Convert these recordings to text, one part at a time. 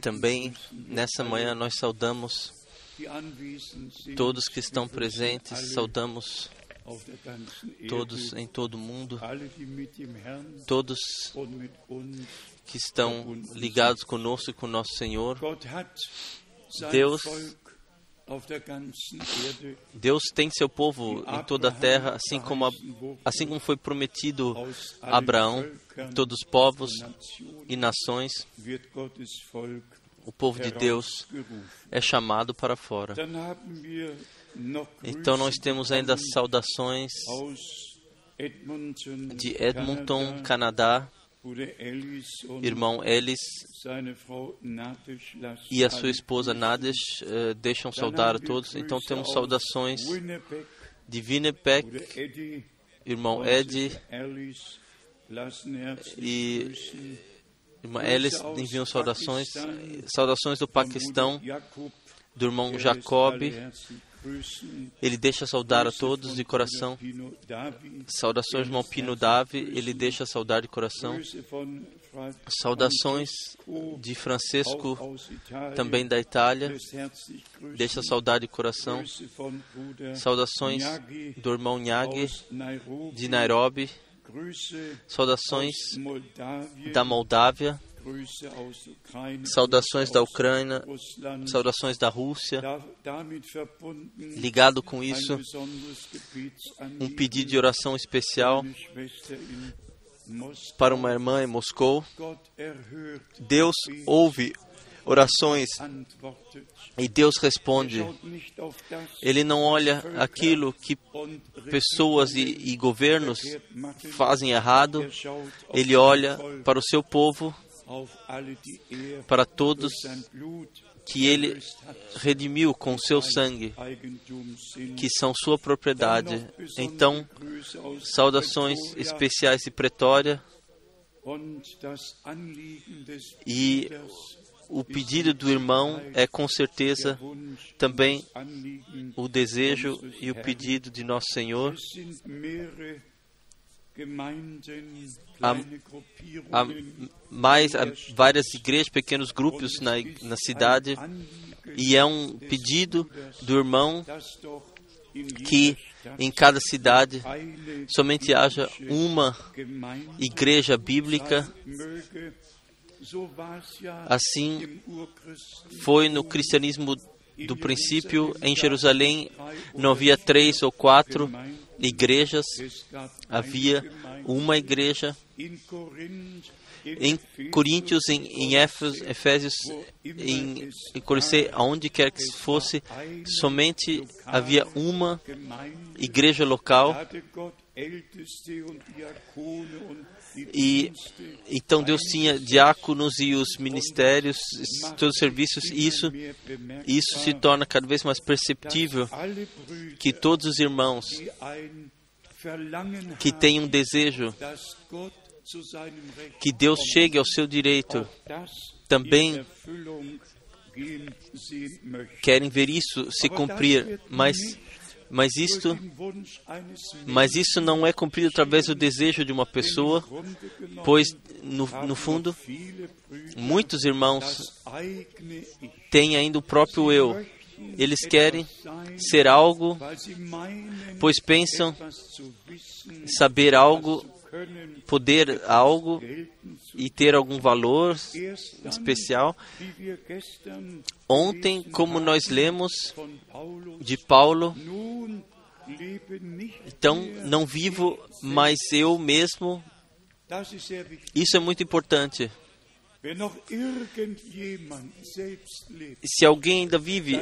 Também nessa manhã nós saudamos todos que estão presentes, saudamos todos em todo o mundo, todos que estão ligados conosco e com nosso Senhor. Deus, Deus tem seu povo em toda a terra, assim como, a, assim como foi prometido a Abraão, todos os povos e nações, o povo de Deus é chamado para fora. Então nós temos ainda saudações de Edmonton, Canadá, irmão Ellis e a sua esposa Nadesh uh, deixam saudar a todos. Então temos saudações de Winnipeg, irmão Ed e irmã Ellis enviam saudações, saudações do Paquistão, do irmão Jacob, ele deixa saudar a todos de coração. Saudações, irmão Pino Davi. Ele deixa saudar de coração. Saudações de Francisco, também da Itália. Deixa saudar de coração. Saudações do irmão Nyagi, de Nairobi. Saudações da Moldávia. Saudações da Ucrânia, saudações da Rússia. Ligado com isso, um pedido de oração especial para uma irmã em Moscou. Deus ouve orações e Deus responde. Ele não olha aquilo que pessoas e, e governos fazem errado. Ele olha para o seu povo para todos que ele redimiu com seu sangue, que são sua propriedade. Então, saudações especiais de Pretória e o pedido do irmão é com certeza também o desejo e o pedido de nosso Senhor. Há, há mais várias igrejas, pequenos grupos na, na cidade, e é um pedido do irmão que em cada cidade somente haja uma igreja bíblica. Assim foi no cristianismo do princípio, em Jerusalém não havia três ou quatro igrejas, havia uma igreja. Em Coríntios, em, em Efésios, em, em Colossei, aonde quer que fosse, somente havia uma igreja local. E então Deus tinha diáconos e os ministérios, todos os serviços. E isso, isso se torna cada vez mais perceptível que todos os irmãos que têm um desejo que Deus chegue ao seu direito também querem ver isso se cumprir, mas mas isto, mas isso não é cumprido através do desejo de uma pessoa, pois no, no fundo muitos irmãos têm ainda o próprio eu. Eles querem ser algo, pois pensam saber algo, poder algo e ter algum valor especial. Ontem, como nós lemos de Paulo, então não vivo mais eu mesmo. Isso é muito importante. Se alguém ainda vive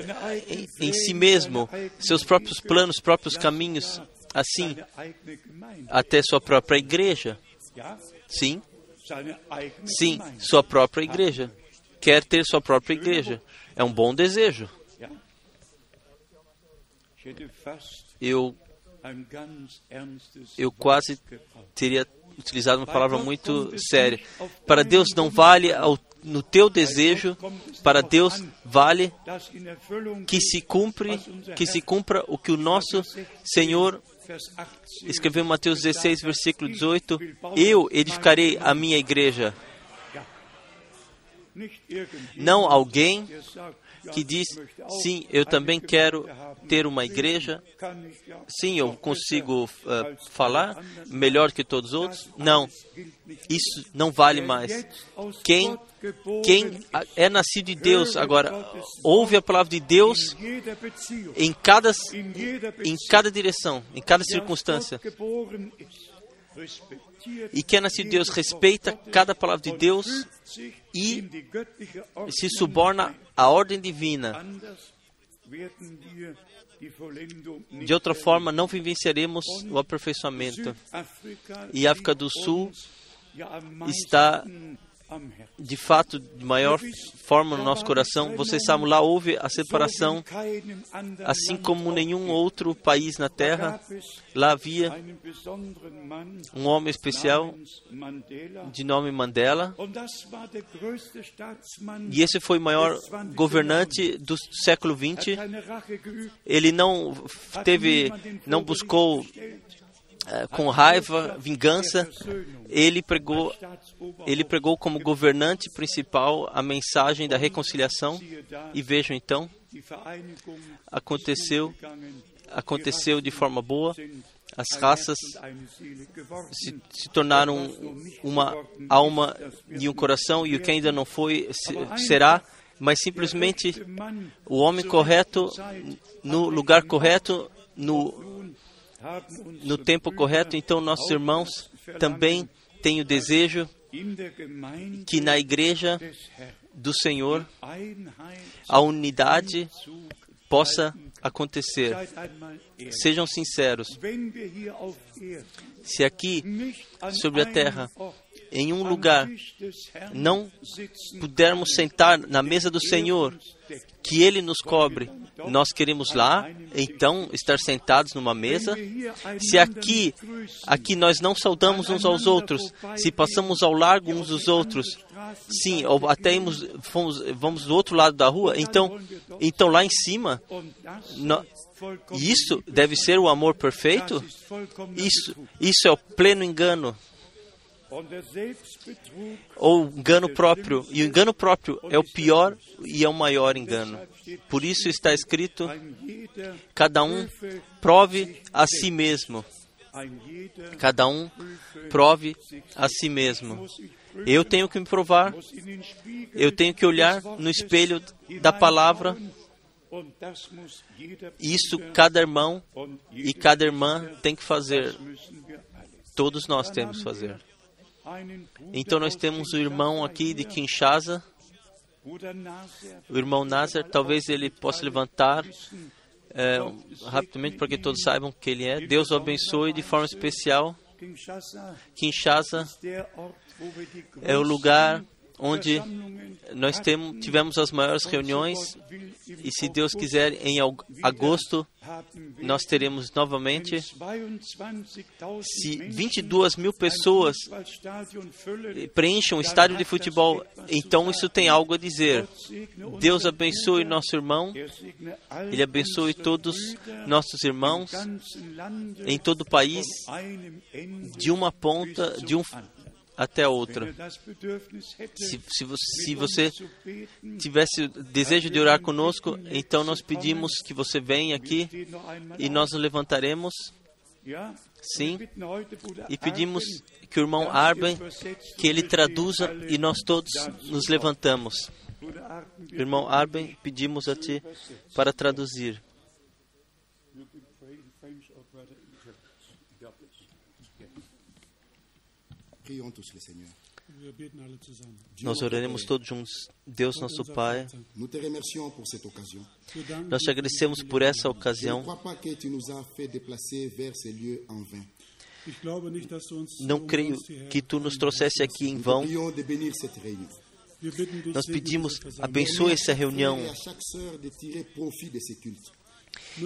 em, em si mesmo, seus próprios planos, próprios caminhos, assim, até sua própria igreja. Sim, sim, sua própria igreja. Quer ter sua própria igreja. É um bom desejo. Eu, eu quase teria utilizado uma palavra muito séria. Para Deus não vale ao, no teu desejo, para Deus vale que se cumpre, que se cumpra o que o nosso Senhor escreveu em Mateus 16, versículo 18: Eu edificarei a minha igreja. Não alguém que diz: sim, eu também quero ter uma igreja, sim, eu consigo uh, falar melhor que todos os outros. Não, isso não vale mais. Quem, quem é nascido de Deus agora ouve a palavra de Deus em cada, em cada direção, em cada circunstância. E quem é nascido de Deus respeita cada palavra de Deus e se suborna à ordem divina. De outra forma, não vivenciaremos o aperfeiçoamento. E a África do Sul está de fato de maior forma no nosso coração. Vocês sabem, lá houve a separação, assim como nenhum outro país na Terra. Lá havia um homem especial de nome Mandela. E esse foi o maior governante do século XX. Ele não teve, não buscou com raiva, vingança, ele pregou, ele pregou como governante principal a mensagem da reconciliação. E vejam então, aconteceu, aconteceu de forma boa. As raças se, se tornaram uma alma e um coração, e o que ainda não foi será mas simplesmente o homem correto no lugar correto, no no tempo correto. Então, nossos irmãos também têm o desejo que na igreja do Senhor a unidade possa acontecer. Sejam sinceros. Se aqui sobre a terra em um lugar não pudermos sentar na mesa do Senhor, que Ele nos cobre, nós queremos lá, então, estar sentados numa mesa. Se aqui, aqui nós não saudamos uns aos outros, se passamos ao largo uns dos outros, sim, ou até irmos, fomos, vamos do outro lado da rua, então, então lá em cima, isso deve ser o amor perfeito? Isso, isso é o pleno engano ou engano próprio. E o engano próprio é o pior e é o maior engano. Por isso está escrito: cada um prove a si mesmo. Cada um prove a si mesmo. Eu tenho que me provar, eu tenho que olhar no espelho da palavra. Isso cada irmão e cada irmã tem que fazer. Todos nós temos que fazer. Então nós temos o irmão aqui de Kinshasa, o irmão Nazar, talvez ele possa levantar é, rapidamente para que todos saibam que ele é. Deus o abençoe de forma especial. Kinshasa é o lugar onde nós temos, tivemos as maiores reuniões e, se Deus quiser, em agosto nós teremos novamente. Se 22 mil pessoas preenchem um estádio de futebol, então isso tem algo a dizer. Deus abençoe nosso irmão, Ele abençoe todos nossos irmãos em todo o país, de uma ponta, de um até outra. Se, se, se, você tivesse desejo de orar conosco, então nós pedimos que você venha aqui e nós nos levantaremos. Sim, e pedimos que o irmão Arben, que ele traduza e nós todos nos levantamos. Irmão Arben, pedimos a ti para traduzir. Nós oraremos todos juntos. Deus, nosso Pai, nós te agradecemos por essa ocasião. Não creio que tu nos trouxesse aqui em vão. Nós pedimos, abençoe essa reunião.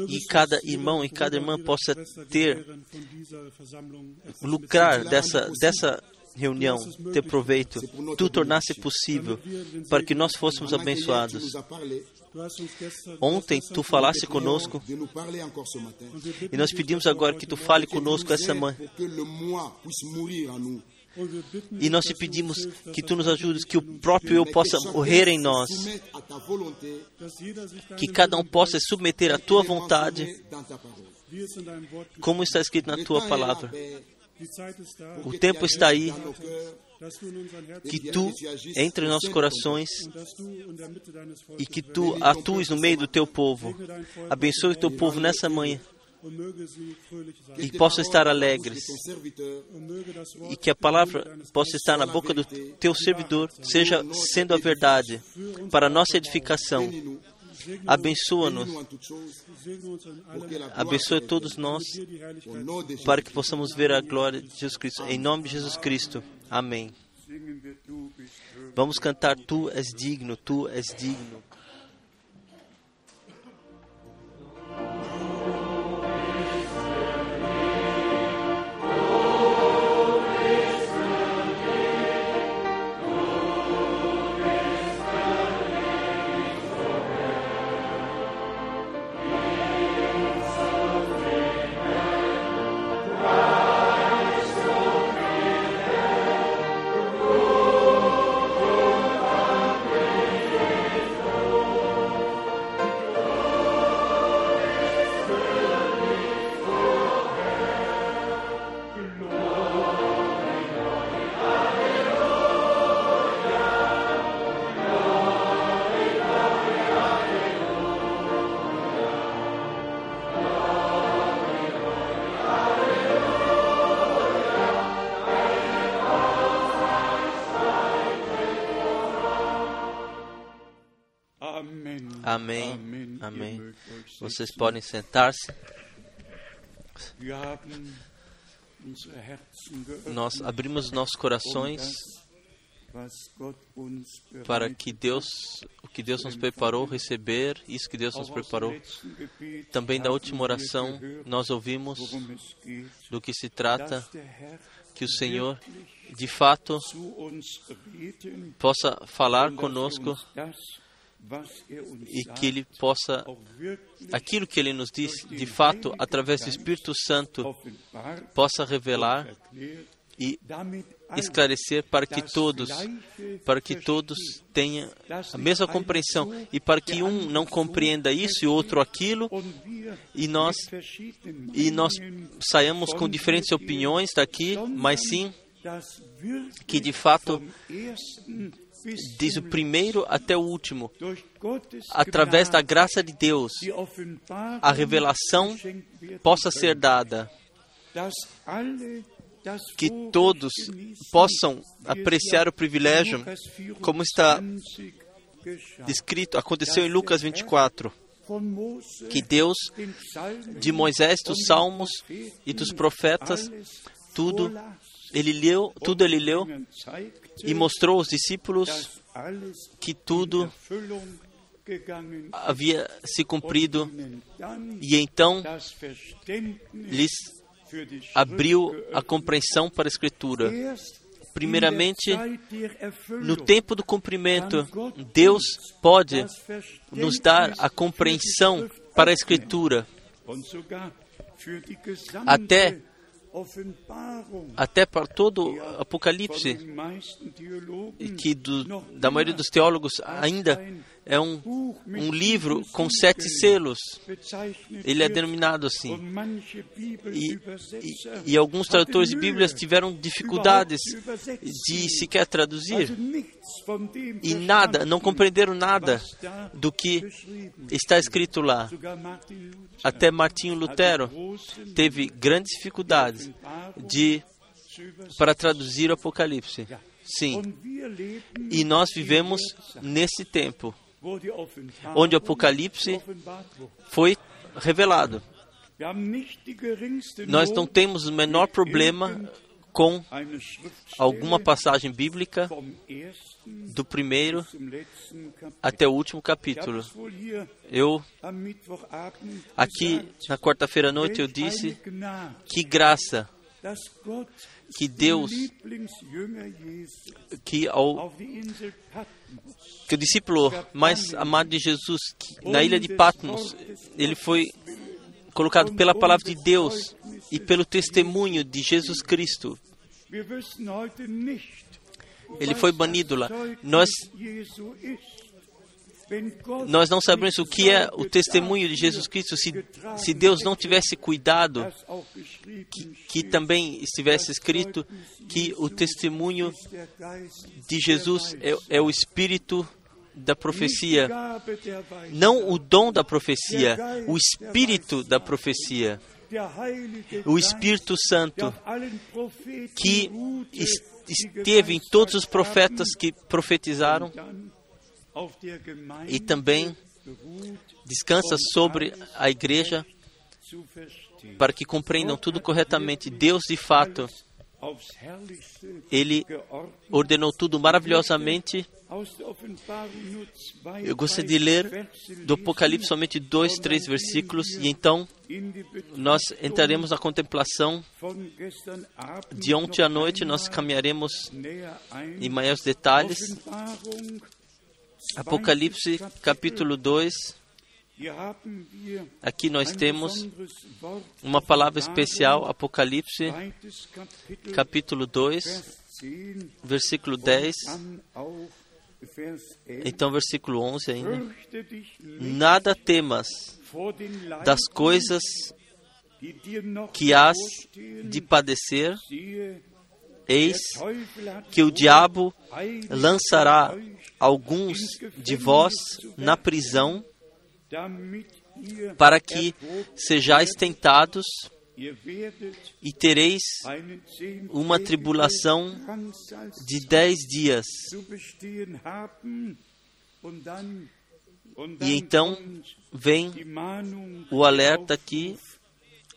e cada irmão e cada irmã possa ter, lucrar dessa, dessa reunião, ter proveito, tu tornasse possível para que nós fôssemos abençoados. Ontem tu falaste conosco e nós pedimos agora que tu fale conosco essa manhã. E nós te pedimos que tu nos ajudes, que o próprio eu possa morrer em nós, que cada um possa submeter à tua vontade, como está escrito na tua palavra. O tempo está aí que tu entre em nossos corações e que tu atues no meio do teu povo. Abençoe o teu povo nessa manhã. e possam estar alegres. E que a palavra possa estar na boca do teu servidor, seja sendo a verdade para a nossa edificação. Abençoa-nos, abençoa todos nós, para que possamos ver a glória de Jesus Cristo. Em nome de Jesus Cristo. Amém. Vamos cantar Tu és digno, Tu és digno. Vocês podem sentar-se. Nós abrimos nossos corações para que Deus, o que Deus nos preparou, receber isso que Deus nos preparou. Também da última oração, nós ouvimos do que se trata, que o Senhor, de fato, possa falar conosco e que Ele possa, aquilo que Ele nos diz, de fato, através do Espírito Santo, possa revelar e esclarecer para que todos, para que todos tenham a mesma compreensão e para que um não compreenda isso e outro aquilo e nós e nós saiamos com diferentes opiniões daqui, mas sim que de fato diz o primeiro até o último, através da graça de Deus, a revelação possa ser dada, que todos possam apreciar o privilégio, como está descrito, aconteceu em Lucas 24 que Deus, de Moisés, dos Salmos e dos profetas, tudo ele leu, tudo ele leu e mostrou aos discípulos que tudo havia se cumprido. e então lhes abriu a compreensão para a Escritura. Primeiramente, no tempo do cumprimento, Deus pode nos dar a compreensão para a Escritura, até até para todo Apocalipse, que do, da maioria dos teólogos ainda é um, um livro com sete selos. Ele é denominado assim. E, e, e alguns tradutores de Bíblias tiveram dificuldades de sequer traduzir. E nada, não compreenderam nada do que está escrito lá. Até Martinho Lutero teve grandes dificuldades de para traduzir o Apocalipse. Sim. E nós vivemos nesse tempo onde o Apocalipse foi revelado. Nós não temos o menor problema com alguma passagem bíblica do primeiro até o último capítulo. Eu, aqui na quarta-feira à noite, eu disse que graça que Deus, que, ao, que o discípulo mais amado de Jesus, na ilha de Patmos, ele foi colocado pela palavra de Deus e pelo testemunho de Jesus Cristo Ele foi banido lá. Nós, nós não sabemos o que é o testemunho de Jesus Cristo se, se Deus não tivesse cuidado, que, que também estivesse escrito que o testemunho de Jesus é, é o Espírito da profecia, não o dom da profecia, o espírito da profecia, o Espírito Santo que esteve em todos os profetas que profetizaram e também descansa sobre a igreja para que compreendam tudo corretamente. Deus, de fato, ele ordenou tudo maravilhosamente. Eu gostaria de ler do Apocalipse somente dois, três versículos e então nós entraremos na contemplação de ontem à noite. Nós caminharemos em maiores detalhes. Apocalipse capítulo 2. Aqui nós temos uma palavra especial, Apocalipse capítulo 2, versículo 10. Então, versículo 11 ainda. Nada temas das coisas que has de padecer, eis que o diabo lançará alguns de vós na prisão para que sejais tentados e tereis uma tribulação de dez dias. E então vem o alerta aqui,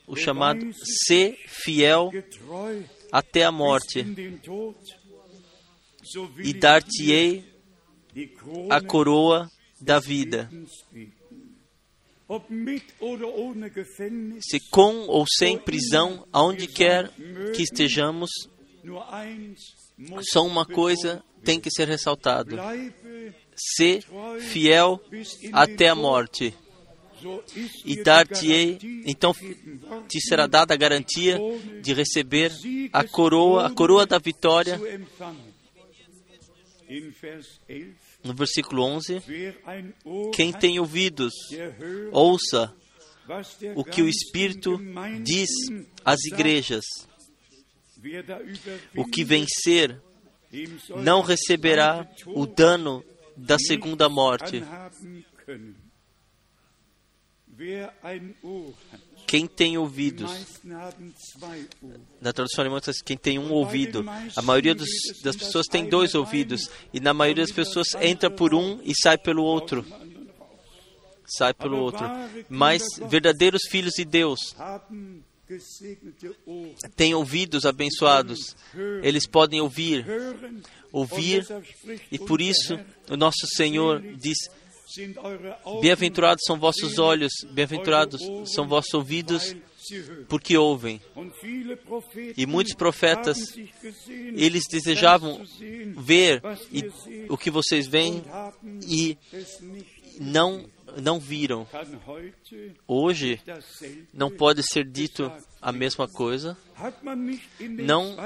o chamado ser fiel até a morte, e dar-te-ei a coroa da vida. Se com ou sem prisão, aonde quer que estejamos, só uma coisa tem que ser ressaltado: ser fiel até a morte. E dar-te-ei, então te será dada a garantia de receber a coroa, a coroa da vitória. No versículo 11, quem tem ouvidos, ouça o que o Espírito diz às igrejas. O que vencer não receberá o dano da segunda morte. Quem tem ouvidos, na tradução alemã quem tem um ouvido. A maioria dos, das pessoas tem dois ouvidos e na maioria das pessoas entra por um e sai pelo outro. Sai pelo outro. Mas verdadeiros filhos de Deus têm ouvidos abençoados. Eles podem ouvir, ouvir. e por isso o nosso Senhor diz Bem-aventurados são vossos olhos, bem-aventurados são vossos ouvidos, porque ouvem. E muitos profetas, eles desejavam ver o que vocês veem e não não viram. Hoje não pode ser dito a mesma coisa. Não,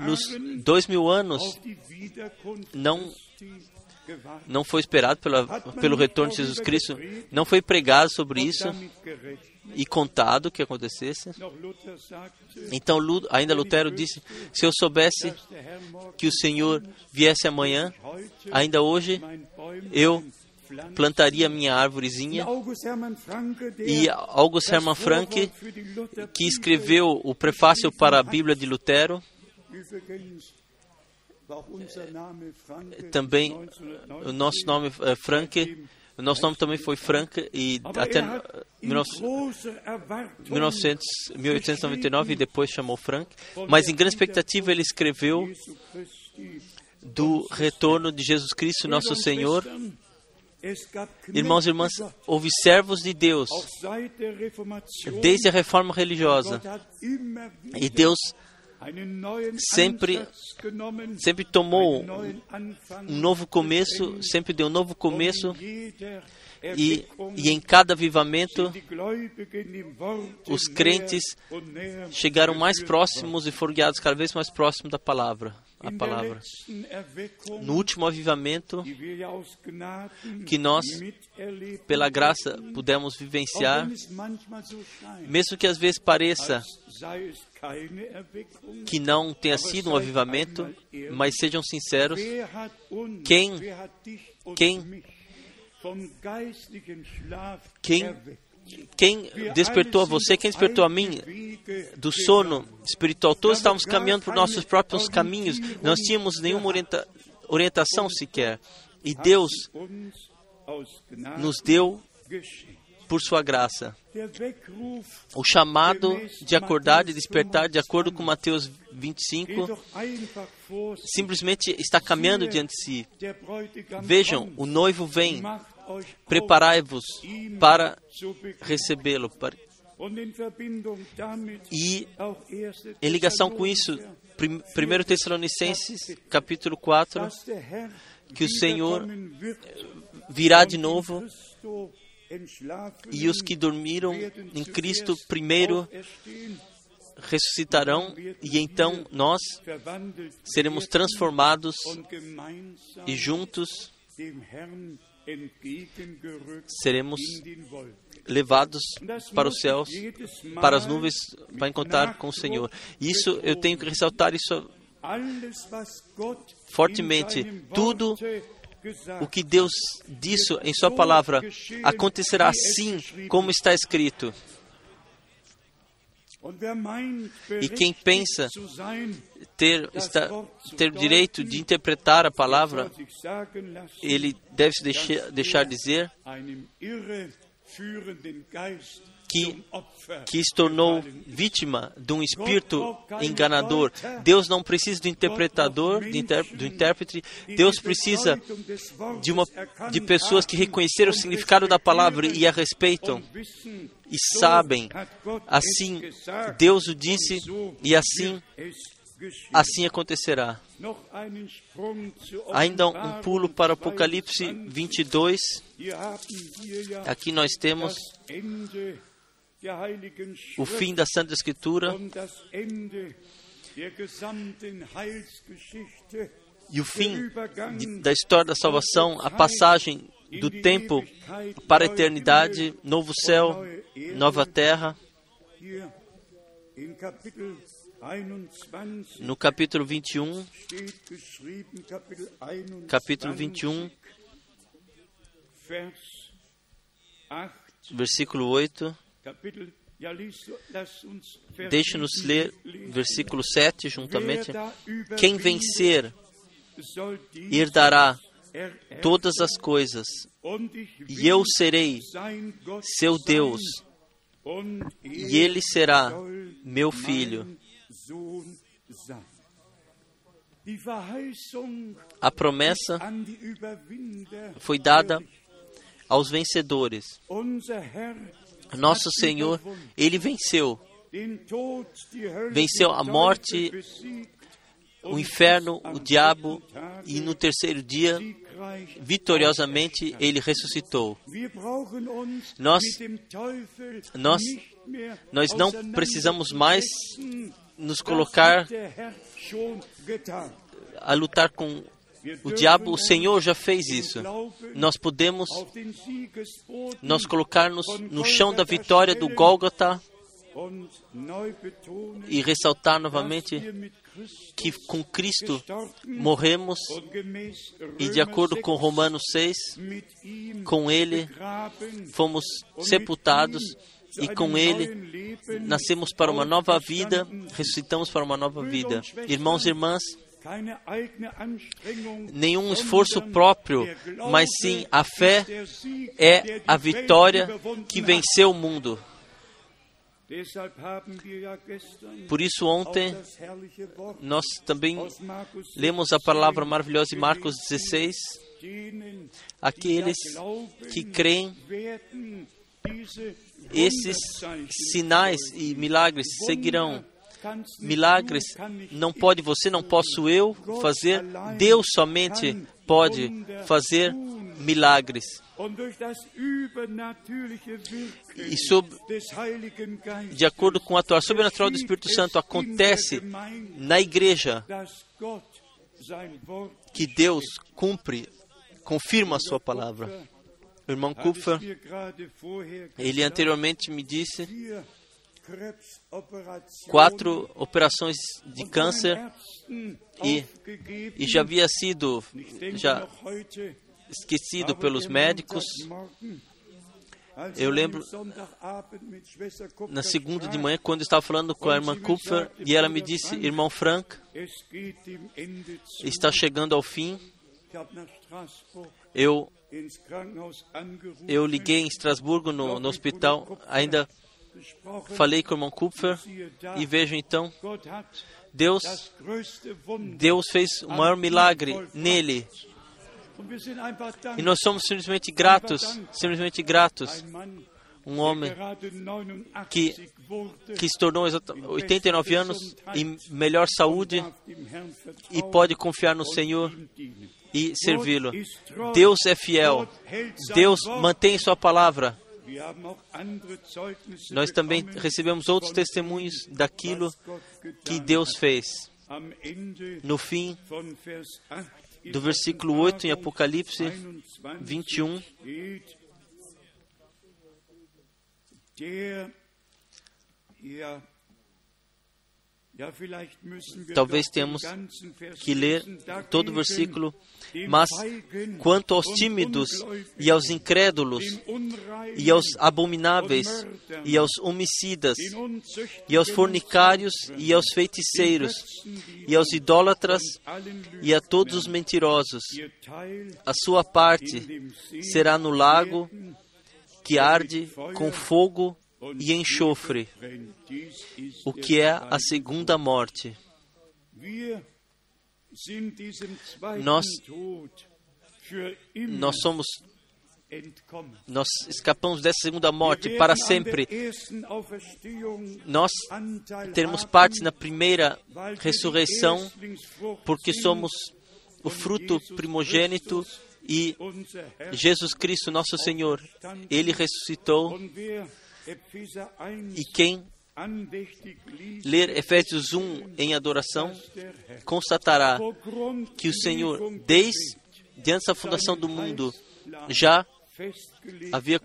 nos dois mil anos, não não foi esperado pela, pelo retorno de Jesus Cristo, não foi pregado sobre isso e contado que acontecesse. Então, ainda Lutero disse: se eu soubesse que o Senhor viesse amanhã, ainda hoje eu plantaria minha árvorezinha. E August Hermann Frank, que escreveu o prefácio para a Bíblia de Lutero, também o nosso nome é Frank, o nosso nome também foi Frank e até 1899 e depois chamou Frank. Mas em grande expectativa ele escreveu do retorno de Jesus Cristo, nosso Senhor. Irmãos e irmãs, houve servos de Deus desde a reforma religiosa. E Deus sempre, sempre tomou um novo começo, sempre deu um novo começo e, e, em cada avivamento, os crentes chegaram mais próximos e foram guiados cada vez mais próximos da palavra. A palavra. No último avivamento que nós, pela graça, pudemos vivenciar, mesmo que às vezes pareça que não tenha sido um avivamento, mas sejam sinceros, quem, quem quem, quem despertou a você, quem despertou a mim do sono espiritual? Todos estávamos caminhando por nossos próprios caminhos, não tínhamos nenhuma orienta, orientação sequer. E Deus nos deu por sua graça. O chamado de acordar e despertar, de acordo com Mateus 25, simplesmente está caminhando diante de si. Vejam, o noivo vem, preparai-vos para recebê-lo. E em ligação com isso, 1 Tessalonicenses, capítulo 4, que o Senhor virá de novo e os que dormiram em Cristo primeiro ressuscitarão e então nós seremos transformados e juntos seremos levados para os céus, para as nuvens, para encontrar com o Senhor. Isso eu tenho que ressaltar isso fortemente. Tudo o que Deus disse em Sua palavra acontecerá assim como está escrito. E quem pensa ter, está, ter direito de interpretar a palavra, ele deve se deixar, deixar dizer que, que se tornou vítima de um espírito enganador. Deus não precisa do interpretador, do intérprete. Deus precisa de, uma, de pessoas que reconheceram o significado da palavra e a respeitam e sabem. Assim, Deus o disse e assim assim acontecerá. Ainda um pulo para Apocalipse 22. Aqui nós temos o fim da Santa Escritura e o fim de, da história da salvação, a passagem do tempo para a eternidade, novo céu, nova terra. No capítulo 21, capítulo 21, versículo 8. Deixe-nos ler versículo 7 juntamente. Quem vencer herdará todas as coisas, e eu serei seu Deus, e ele será meu filho. A promessa foi dada aos vencedores. Nosso Senhor, Ele venceu. Venceu a morte, o inferno, o diabo, e no terceiro dia, vitoriosamente, Ele ressuscitou. Nós, nós, nós não precisamos mais nos colocar a lutar com o diabo, o Senhor já fez isso. Nós podemos nós colocar-nos no chão da vitória do Gólgota e ressaltar novamente que com Cristo morremos e de acordo com Romanos 6, com Ele fomos sepultados e com Ele nascemos para uma nova vida, ressuscitamos para uma nova vida. Irmãos e irmãs, nenhum esforço próprio, mas sim a fé é a vitória que venceu o mundo. Por isso, ontem, nós também lemos a palavra maravilhosa de Marcos 16. Aqueles que creem, esses sinais e milagres seguirão milagres não pode você, não posso eu fazer. Deus somente pode fazer milagres. E sob, de acordo com a atuação sobrenatural do Espírito Santo, acontece na igreja que Deus cumpre, confirma a sua palavra. O irmão Kupfer, ele anteriormente me disse quatro operações de câncer e, e já havia sido já esquecido pelos médicos. Eu lembro na segunda de manhã, quando eu estava falando com a irmã Kupfer, e ela me disse: Irmão Frank, está chegando ao fim. Eu, eu liguei em Estrasburgo, no, no hospital, ainda falei com o irmão Kupfer, e vejo então, Deus, Deus fez o maior milagre nele. E nós somos simplesmente gratos, simplesmente gratos. Um homem que, que se tornou 89 anos em melhor saúde e pode confiar no Senhor e servi-lo. Deus é fiel. Deus mantém sua palavra. Nós também recebemos outros testemunhos daquilo que Deus fez. No fim do versículo 8 em Apocalipse 21, Talvez tenhamos que ler todo o versículo, mas quanto aos tímidos e aos incrédulos, e aos abomináveis, e aos homicidas, e aos fornicários, e aos feiticeiros, e aos idólatras, e a todos os mentirosos, a sua parte será no lago que arde com fogo e enxofre, o que é a segunda morte. Nós, nós somos nós escapamos dessa segunda morte para sempre. Nós teremos parte na primeira ressurreição, porque somos o fruto primogênito e Jesus Cristo, nosso Senhor, Ele ressuscitou e quem ler Efésios 1 em adoração constatará que o Senhor, desde antes da fundação do mundo, já havia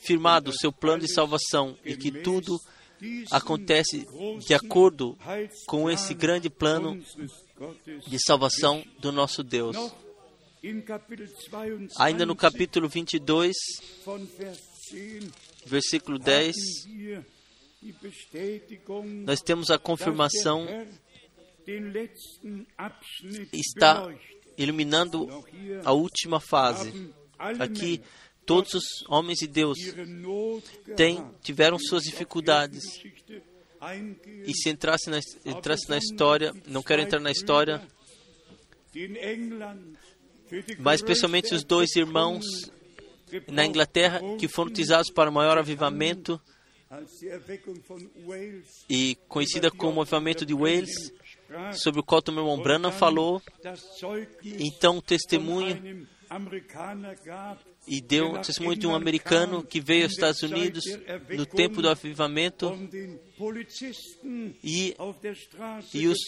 firmado o seu plano de salvação e que tudo acontece de acordo com esse grande plano de salvação do nosso Deus. Ainda no capítulo 22, versículo 10, nós temos a confirmação, está iluminando a última fase. Aqui, todos os homens de Deus têm, tiveram suas dificuldades. E se entrasse na, entrasse na história, não quero entrar na história, mas especialmente os dois irmãos na Inglaterra que foram utilizados para o maior avivamento e conhecida como o avivamento de Wales, sobre o qual irmão Branham falou. Então, o testemunho e deu um testemunho de um americano que veio aos Estados Unidos no tempo do avivamento e, e, os,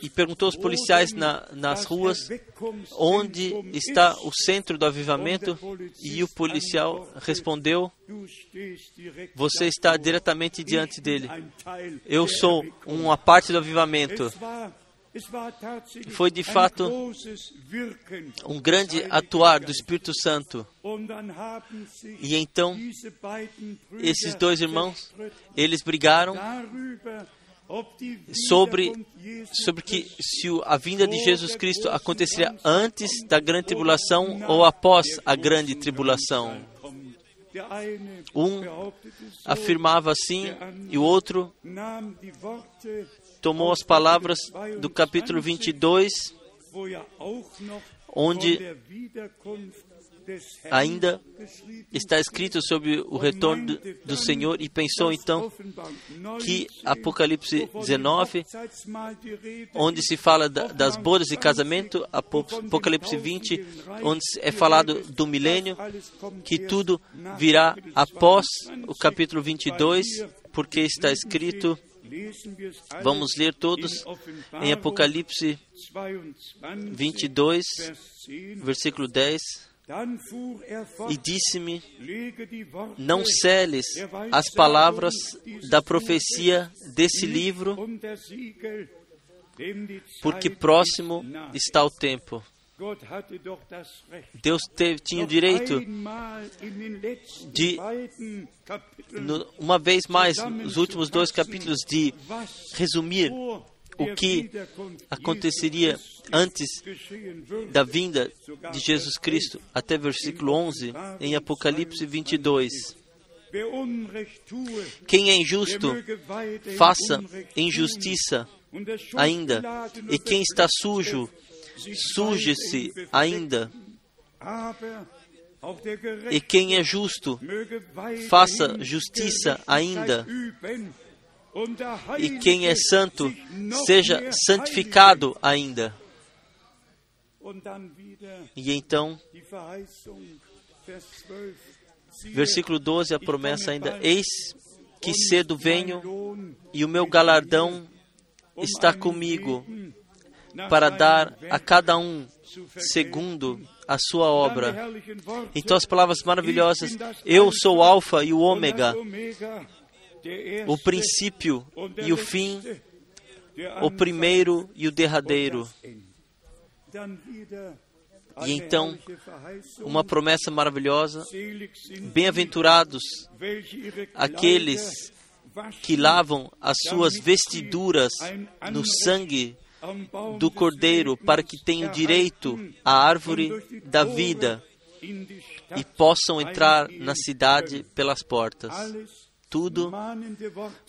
e perguntou aos policiais na, nas ruas onde está o centro do avivamento e o policial respondeu: Você está diretamente diante dele. Eu sou uma parte do avivamento. Foi de fato um grande atuar do Espírito Santo. E então, esses dois irmãos, eles brigaram sobre, sobre que se a vinda de Jesus Cristo aconteceria antes da grande tribulação ou após a grande tribulação. Um afirmava assim e o outro tomou as palavras do capítulo 22, onde ainda está escrito sobre o retorno do Senhor e pensou então que Apocalipse 19, onde se fala das bodas de casamento, Apocalipse 20, onde é falado do milênio, que tudo virá após o capítulo 22, porque está escrito Vamos ler todos em Apocalipse 22, versículo 10. E disse-me: Não seles as palavras da profecia desse livro, porque próximo está o tempo. Deus teve, tinha o direito de, uma vez mais, nos últimos dois capítulos, de resumir o que aconteceria antes da vinda de Jesus Cristo, até versículo 11, em Apocalipse 22. Quem é injusto, faça injustiça ainda, e quem está sujo, suje-se ainda. E quem é justo, faça justiça ainda. E quem é santo, seja santificado ainda. E então, versículo 12, a promessa ainda: Eis que cedo venho e o meu galardão está comigo para dar a cada um segundo a sua obra. Então, as palavras maravilhosas: Eu sou o Alfa e o Ômega, o princípio e o fim, o primeiro e o derradeiro. E então, uma promessa maravilhosa: bem-aventurados aqueles que lavam as suas vestiduras no sangue do Cordeiro, para que tenham direito à árvore da vida e possam entrar na cidade pelas portas. Tudo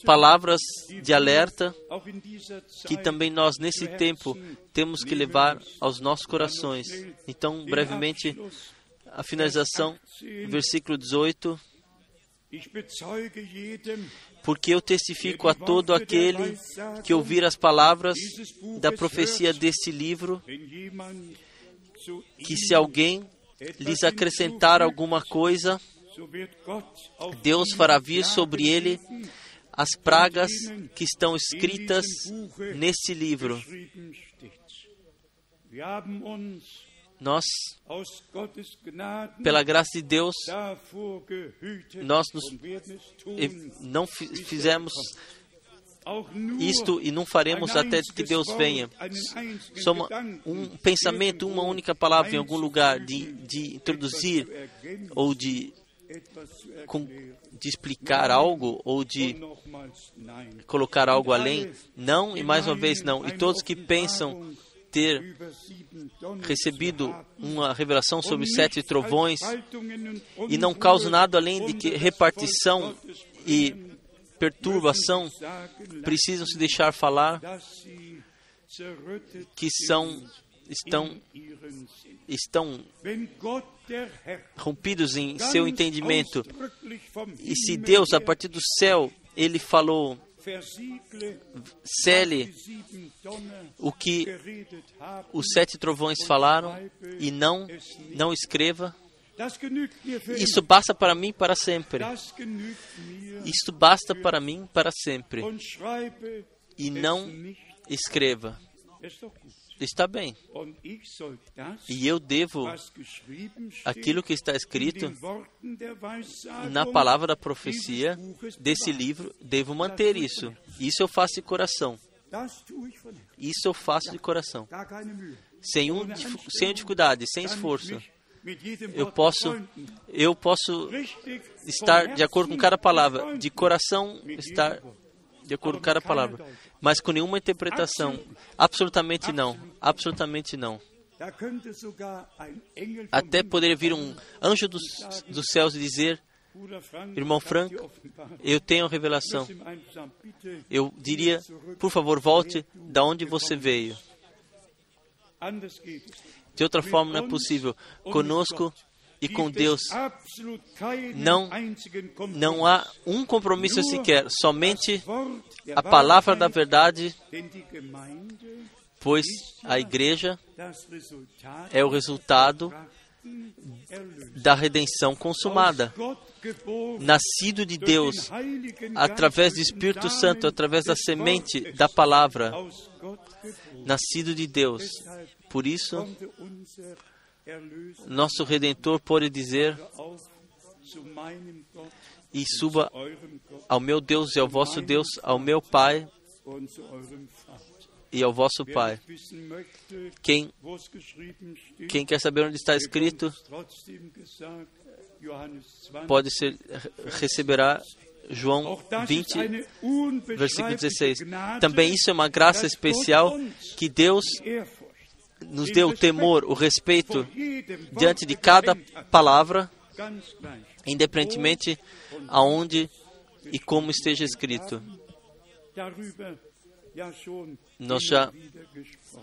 palavras de alerta que também nós, nesse tempo, temos que levar aos nossos corações. Então, brevemente, a finalização, versículo 18 porque eu testifico a todo aquele que ouvir as palavras da profecia deste livro, que se alguém lhes acrescentar alguma coisa, Deus fará vir sobre ele as pragas que estão escritas neste livro. Nós, pela graça de Deus, nós nos, não fizemos isto e não faremos até que Deus venha. Só uma, um pensamento, uma única palavra em algum lugar de, de introduzir ou de, com, de explicar algo ou de colocar algo além. Não e mais uma vez não. E todos que pensam ter recebido uma revelação sobre sete trovões e não causa nada além de que repartição e perturbação precisam se deixar falar que são estão estão rompidos em seu entendimento. E se Deus, a partir do céu, ele falou cele o que os sete trovões falaram e não não escreva. Isso basta para mim para sempre. Isso basta para mim para sempre. E não escreva. Está bem. E eu devo aquilo que está escrito na palavra da profecia desse livro, devo manter isso. Isso eu faço de coração. Isso eu faço de coração. Sem, um, sem dificuldade, sem esforço. Eu posso, eu posso estar de acordo com cada palavra, de coração estar de acordo com cada palavra, mas com nenhuma interpretação. Absolutamente não. Absolutamente não. Até poderia vir um anjo dos, dos céus e dizer: Irmão Frank, eu tenho revelação. Eu diria, por favor, volte da onde você veio. De outra forma, não é possível. Conosco E com Deus não, não há um compromisso sequer, somente a palavra da verdade, pois a igreja é o resultado da redenção consumada. Nascido de Deus, através do Espírito Santo, através da semente da palavra. Nascido de Deus. Por isso, nosso Redentor pode dizer: E suba ao meu Deus e ao vosso Deus, ao meu Pai e ao vosso Pai. Quem, quem quer saber onde está escrito, pode ser, receberá João 20, versículo 16. Também isso é uma graça especial que Deus nos deu o temor, o respeito diante de cada palavra, independentemente aonde e como esteja escrito. Nós já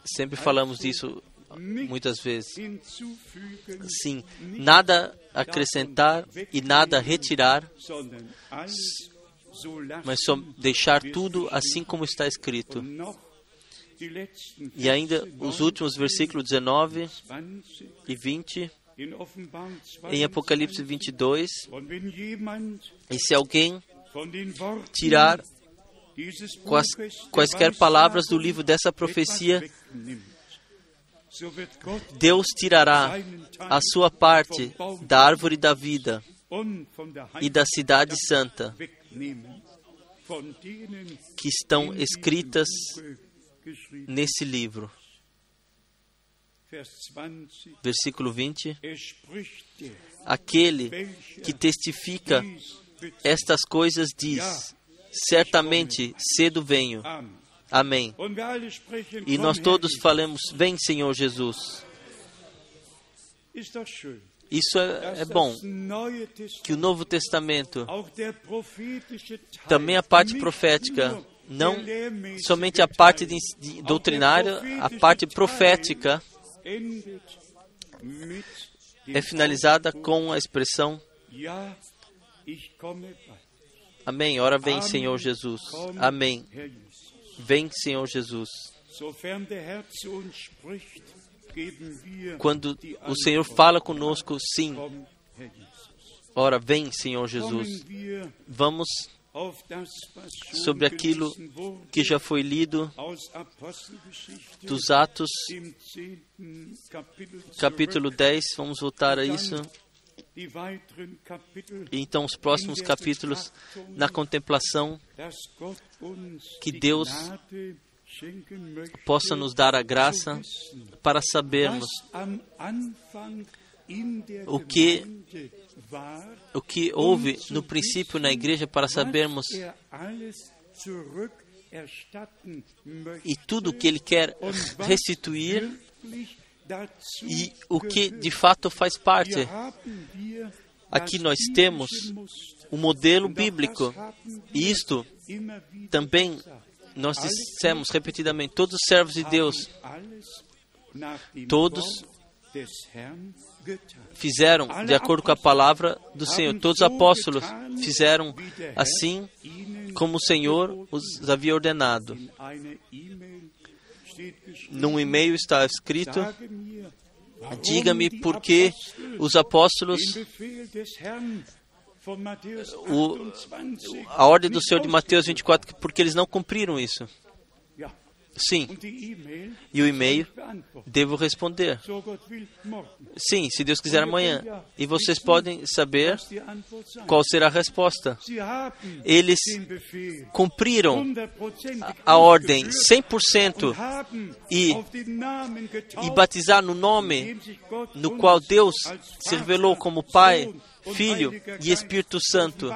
sempre falamos disso muitas vezes. Sim, nada acrescentar e nada retirar, mas só deixar tudo assim como está escrito. E ainda os últimos versículos 19 e 20 em Apocalipse 22. E se alguém tirar quais, quaisquer palavras do livro dessa profecia, Deus tirará a sua parte da árvore da vida e da cidade santa que estão escritas nesse livro. Versículo 20: Aquele que testifica estas coisas diz: Certamente cedo venho. Amém. E nós todos falamos: Vem, Senhor Jesus. Isso é, é, bom, que o Novo Testamento, também a parte profética, não somente a parte de, de, doutrinária, a parte profética é finalizada com a expressão Amém. Ora vem, Senhor Jesus. Amém. Vem, Senhor Jesus. Quando o Senhor fala conosco, sim. Ora, vem, Senhor Jesus. Vamos sobre aquilo que já foi lido dos Atos, capítulo 10. Vamos voltar a isso. E então, os próximos capítulos, na contemplação, que Deus possa nos dar a graça para sabermos o que o que houve no princípio na igreja para sabermos e tudo o que ele quer restituir e o que de fato faz parte. Aqui nós temos o modelo bíblico. E isto também nós dissemos repetidamente: todos os servos de Deus, todos fizeram de acordo com a palavra do Senhor. Todos os apóstolos fizeram assim como o Senhor os havia ordenado. Num e-mail está escrito: Diga-me por que os apóstolos, o, a ordem do Senhor de Mateus 24, porque eles não cumpriram isso. Sim. E o e-mail, devo responder. Sim, se Deus quiser amanhã. E vocês podem saber qual será a resposta. Eles cumpriram a ordem 100% e, e batizar no nome no qual Deus se revelou como Pai, Filho e Espírito Santo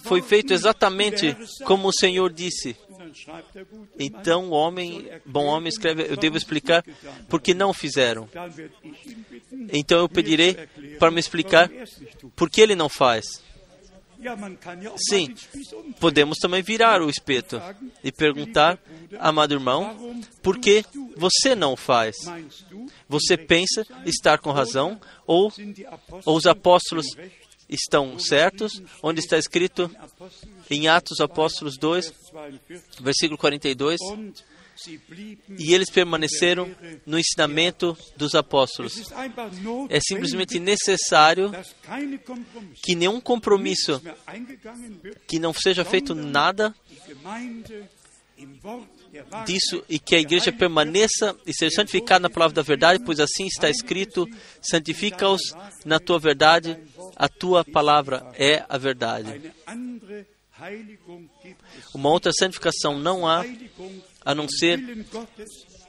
foi feito exatamente como o Senhor disse. Então o homem, bom homem, escreve: Eu devo explicar por que não fizeram. Então eu pedirei para me explicar por que ele não faz. Sim, podemos também virar o espeto e perguntar, amado irmão, por que você não faz? Você pensa estar com razão ou, ou os apóstolos estão certos? Onde está escrito em Atos Apóstolos 2, versículo 42? E eles permaneceram no ensinamento dos apóstolos. É simplesmente necessário que nenhum compromisso, que não seja feito nada disso e que a igreja permaneça e seja santificada na palavra da verdade, pois assim está escrito: santifica-os na tua verdade, a tua palavra é a verdade. Uma outra santificação não há a não ser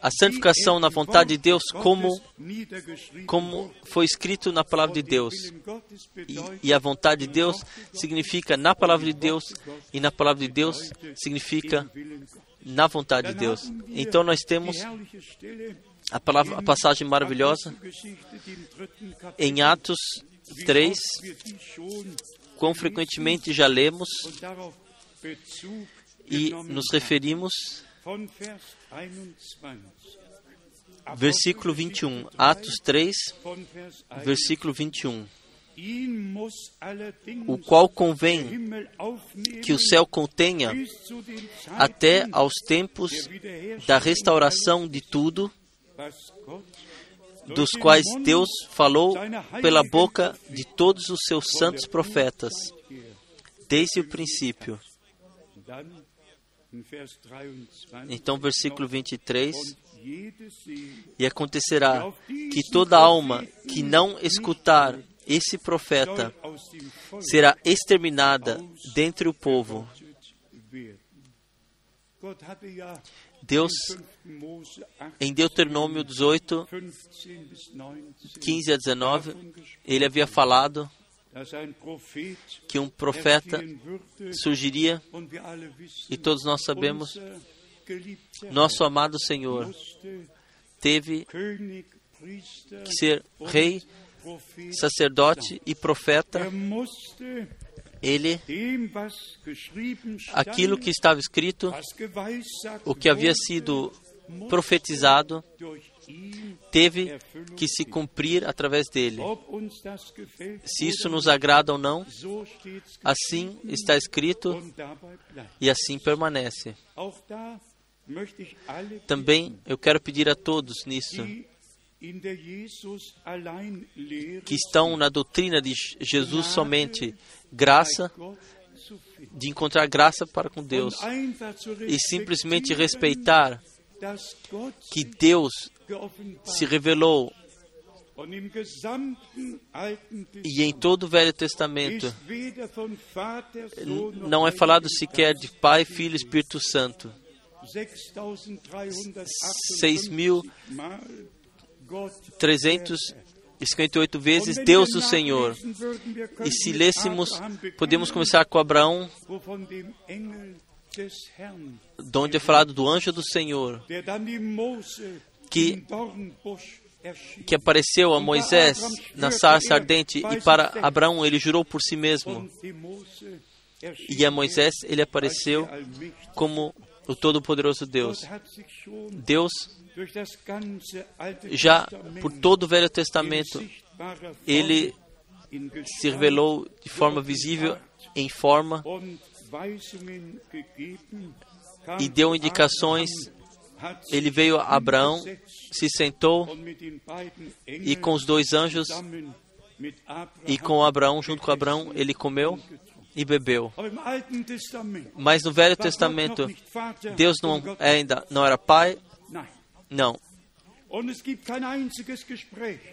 a santificação na vontade de Deus, como, como foi escrito na palavra de Deus. E, e, a vontade de Deus significa na palavra de Deus, e na palavra de Deus significa na vontade de Deus. Então nós temos a, palavra, a passagem maravilhosa em Atos 3, quão frequentemente já lemos e nos referimos Versículo 21, Atos 3, versículo 21. O qual convém que o céu contenha até aos tempos da restauração de tudo, dos quais Deus falou pela boca de todos os seus santos profetas, desde o princípio. Então, versículo 23: E acontecerá que toda alma que não escutar esse profeta será exterminada dentre o povo. Deus, em Deuteronômio 18, 15 a 19, ele havia falado que um profeta surgiria, e todos nós sabemos, nosso amado Senhor teve que ser rei, sacerdote e profeta. Ele, aquilo que estava escrito, o que havia sido profetizado, teve que se cumprir através dele. Se isso nos agrada ou não, assim está escrito e assim permanece. Também eu quero pedir a todos nisso que estão na doutrina de Jesus somente graça, de encontrar graça para com Deus e simplesmente respeitar que Deus se revelou e em todo o Velho Testamento não é falado sequer de Pai, Filho e Espírito Santo. 6.358 vezes Deus o Senhor. E se lêssemos, podemos começar com Abraão, onde é falado do anjo do Senhor, que, que apareceu a Moisés na sarça ardente, e para Abraão ele jurou por si mesmo. E a Moisés ele apareceu como o Todo-Poderoso Deus. Deus, já por todo o Velho Testamento, ele se revelou de forma visível, em forma, e deu indicações. Ele veio a Abraão, se sentou e com os dois anjos e com Abraão, junto com Abraão, ele comeu e bebeu. Mas no Velho Testamento, Deus não, ainda não era pai? Não.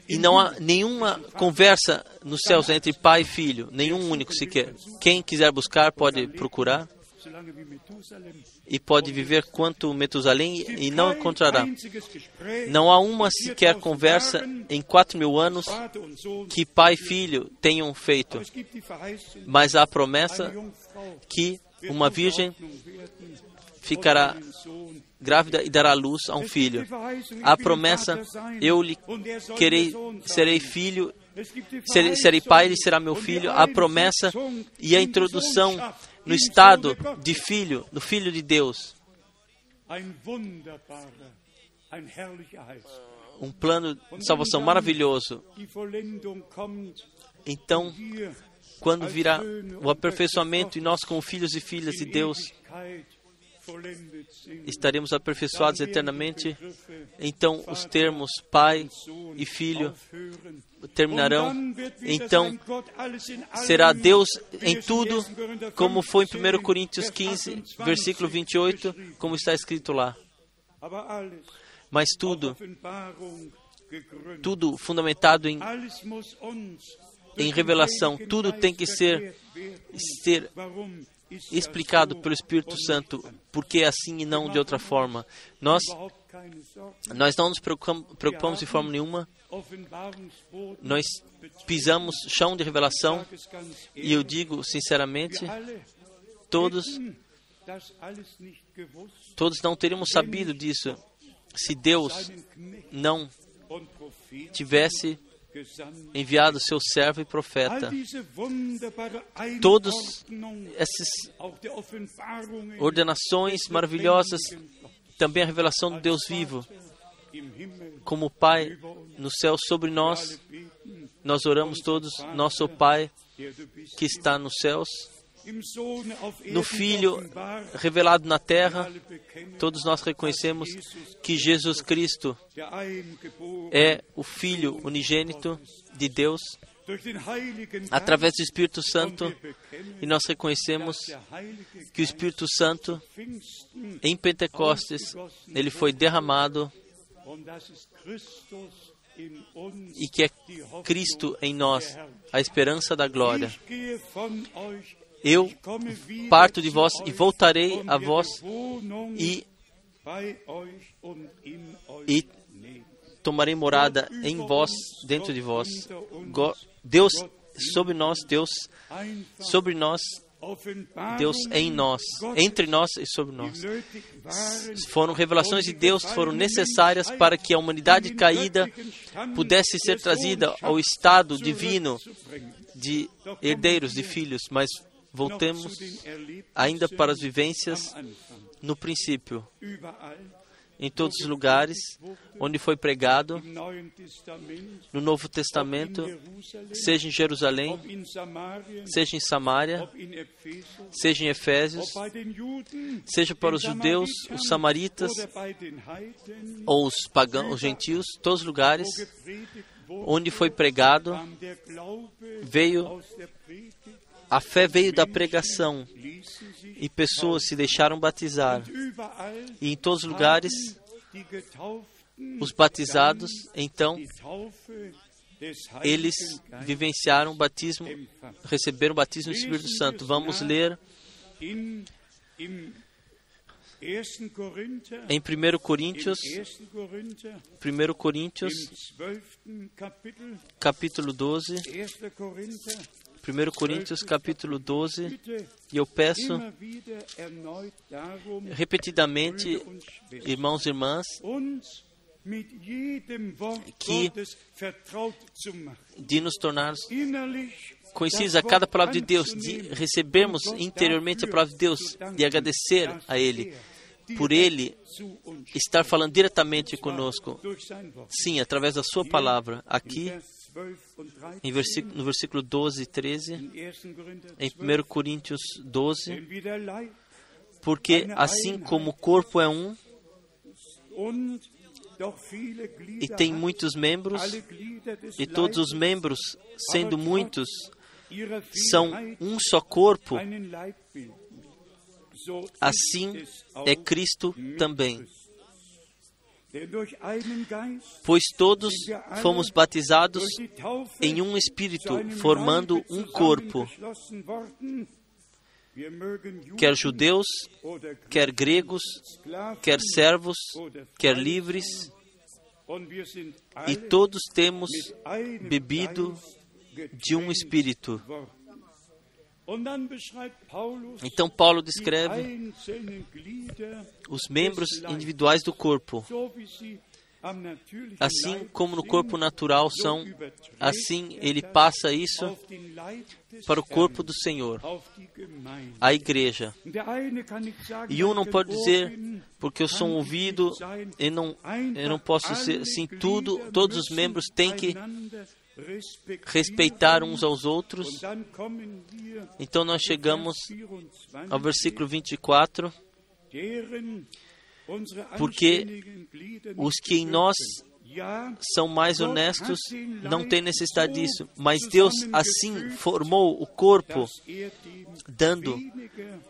E não há nenhuma conversa nos céus entre pai e filho, nenhum único sequer. Quem quiser buscar pode procurar e pode viver quanto Metusalém e não encontrará. Não há uma sequer conversa em quatro mil anos que pai e filho tenham feito, mas há a promessa que uma virgem ficará grávida e dará luz a um filho. A promessa, eu lhe querei, serei filho, serei, serei pai, ele será meu filho. A promessa e a introdução no estado de filho, no filho de Deus. Um plano de salvação maravilhoso. Então, quando virá o aperfeiçoamento e nós, como filhos e filhas de Deus, estaremos aperfeiçoados eternamente, então os termos pai e filho terminarão. Então será Deus em tudo, como foi em 1 Coríntios 15, versículo 28, como está escrito lá. Mas tudo, tudo fundamentado em em revelação, tudo tem que ser, ser explicado pelo Espírito Santo, porque assim e não de outra forma. Nós, nós não nos preocupamos de forma nenhuma, nós pisamos chão de revelação, e eu digo sinceramente, todos, todos não teríamos sabido disso se Deus não tivesse enviado seu servo e profeta. Todas essas ordenações maravilhosas, também a revelação do Deus vivo, como Pai no céu sobre nós, nós oramos todos, nosso Pai que está nos céus, no Filho revelado na terra, todos nós reconhecemos que Jesus Cristo é o Filho unigênito de Deus através do Espírito Santo e nós reconhecemos que o Espírito Santo em Pentecostes ele foi derramado e que é Cristo em nós, a esperança da glória. Eu parto de vós e voltarei a vós e, e tomarei morada em vós, dentro de vós. Deus sobre nós, Deus sobre nós, Deus em nós, entre nós e sobre nós. Foram revelações de Deus foram necessárias para que a humanidade caída pudesse ser trazida ao estado divino de herdeiros, de filhos, mas voltemos ainda para as vivências no princípio. Em todos os lugares onde foi pregado, no Novo Testamento, seja em Jerusalém, seja em Samaria, seja em Efésios, seja para os judeus, os samaritas, ou os pagãos, os gentios, todos os lugares onde foi pregado, veio a fé veio da pregação e pessoas se deixaram batizar. E em todos os lugares, os batizados, então, eles vivenciaram o batismo, receberam o batismo do Espírito Santo. Vamos ler em 1 Coríntios, 1 Coríntios, capítulo 12, 1 Coríntios capítulo 12, e eu peço repetidamente, irmãos e irmãs, que de nos tornarmos conhecidos a cada palavra de Deus, de recebermos interiormente a palavra de Deus, de agradecer a Ele, por Ele estar falando diretamente conosco. Sim, através da Sua palavra. Aqui no versículo 12 e 13, em 1 Coríntios 12, porque assim como o corpo é um e tem muitos membros, e todos os membros, sendo muitos, são um só corpo, assim é Cristo também. Pois todos fomos batizados em um Espírito, formando um corpo, quer judeus, quer gregos, quer servos, quer livres, e todos temos bebido de um Espírito. Então Paulo descreve os membros individuais do corpo. Assim como no corpo natural são, assim ele passa isso para o corpo do Senhor, a igreja. E um não pode dizer, porque eu sou um ouvido, e não, eu não posso ser assim, tudo, todos os membros têm que respeitar uns aos outros. Então nós chegamos ao versículo 24 porque os que em nós são mais honestos não têm necessidade disso, mas Deus assim formou o corpo, dando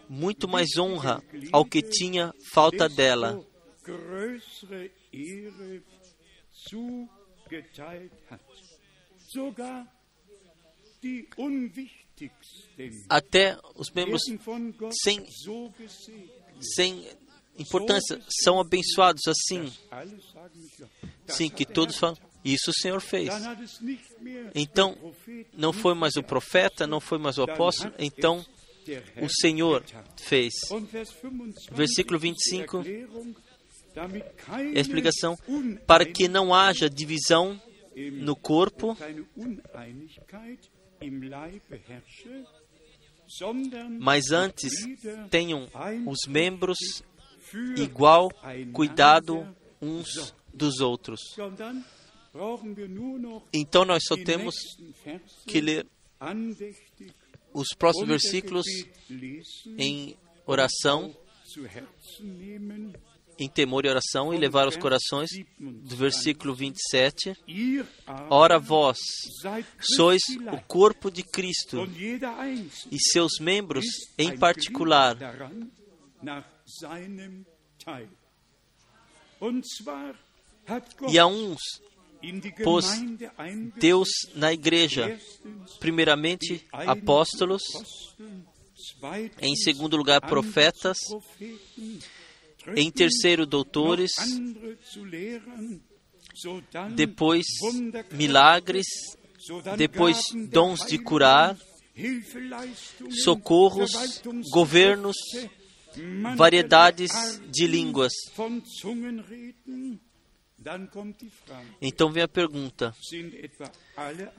muito mais honra ao que tinha falta dela. Até os membros sem, sem importância são abençoados assim. Sim, que todos falam, isso o Senhor fez. Então, não foi mais o profeta, não foi mais o apóstolo, então o Senhor fez. Versículo 25, a explicação, para que não haja divisão no corpo, mas antes tenham os membros igual cuidado uns dos outros. Então nós só temos que ler os próximos versículos em oração, em temor e oração, e levar aos corações, do versículo 27. Ora, vós sois o corpo de Cristo, e seus membros, em particular, e a uns pôs Deus na igreja, primeiramente apóstolos, em segundo lugar profetas, em terceiro doutores, depois milagres, depois dons de curar, socorros, governos, variedades de línguas. Então vem a pergunta: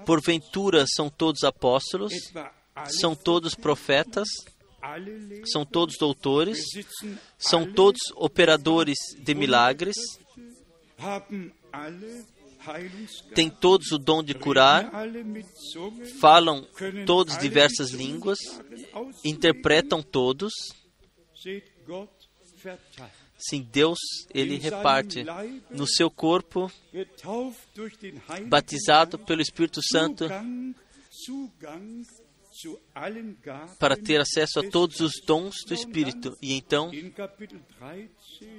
porventura são todos apóstolos? São todos profetas? São todos doutores? São todos operadores de milagres? Têm todos o dom de curar? Falam todos diversas línguas? Interpretam todos? Sim, Deus, Ele reparte no seu corpo, batizado pelo Espírito Santo, para ter acesso a todos os dons do Espírito. E então,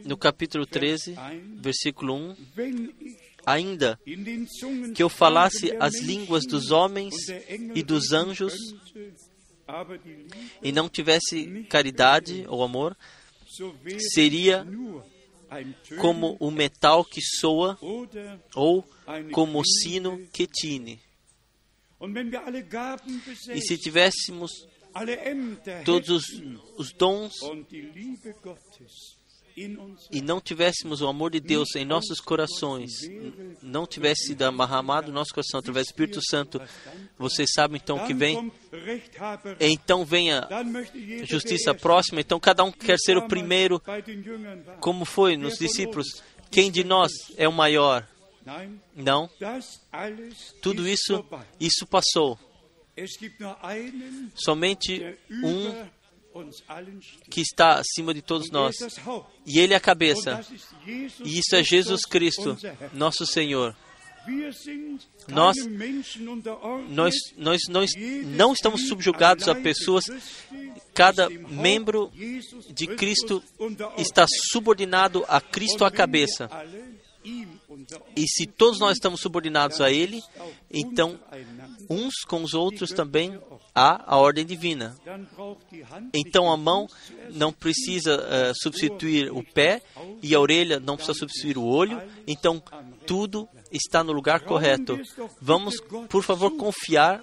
no capítulo 13, versículo 1, ainda que eu falasse as línguas dos homens e dos anjos, e não tivesse caridade ou amor, seria como o metal que soa ou como o sino que tine. E se tivéssemos todos os, os dons e não tivéssemos o amor de Deus em nossos corações, não tivesse sido amarramado no nosso coração através do Espírito Santo, vocês sabem então que vem? Então vem a justiça próxima, então cada um quer ser o primeiro, como foi nos discípulos. Quem de nós é o maior? Não. Tudo isso, isso passou. Somente um que está acima de todos nós. E Ele é a cabeça. E isso é Jesus Cristo, nosso Senhor. Nós, nós, nós, nós não estamos subjugados a pessoas. Cada membro de Cristo está subordinado a Cristo a cabeça. E se todos nós estamos subordinados a Ele, então uns com os outros também há a ordem divina. Então a mão não precisa uh, substituir o pé e a orelha não precisa substituir o olho. Então tudo está no lugar correto. Vamos, por favor, confiar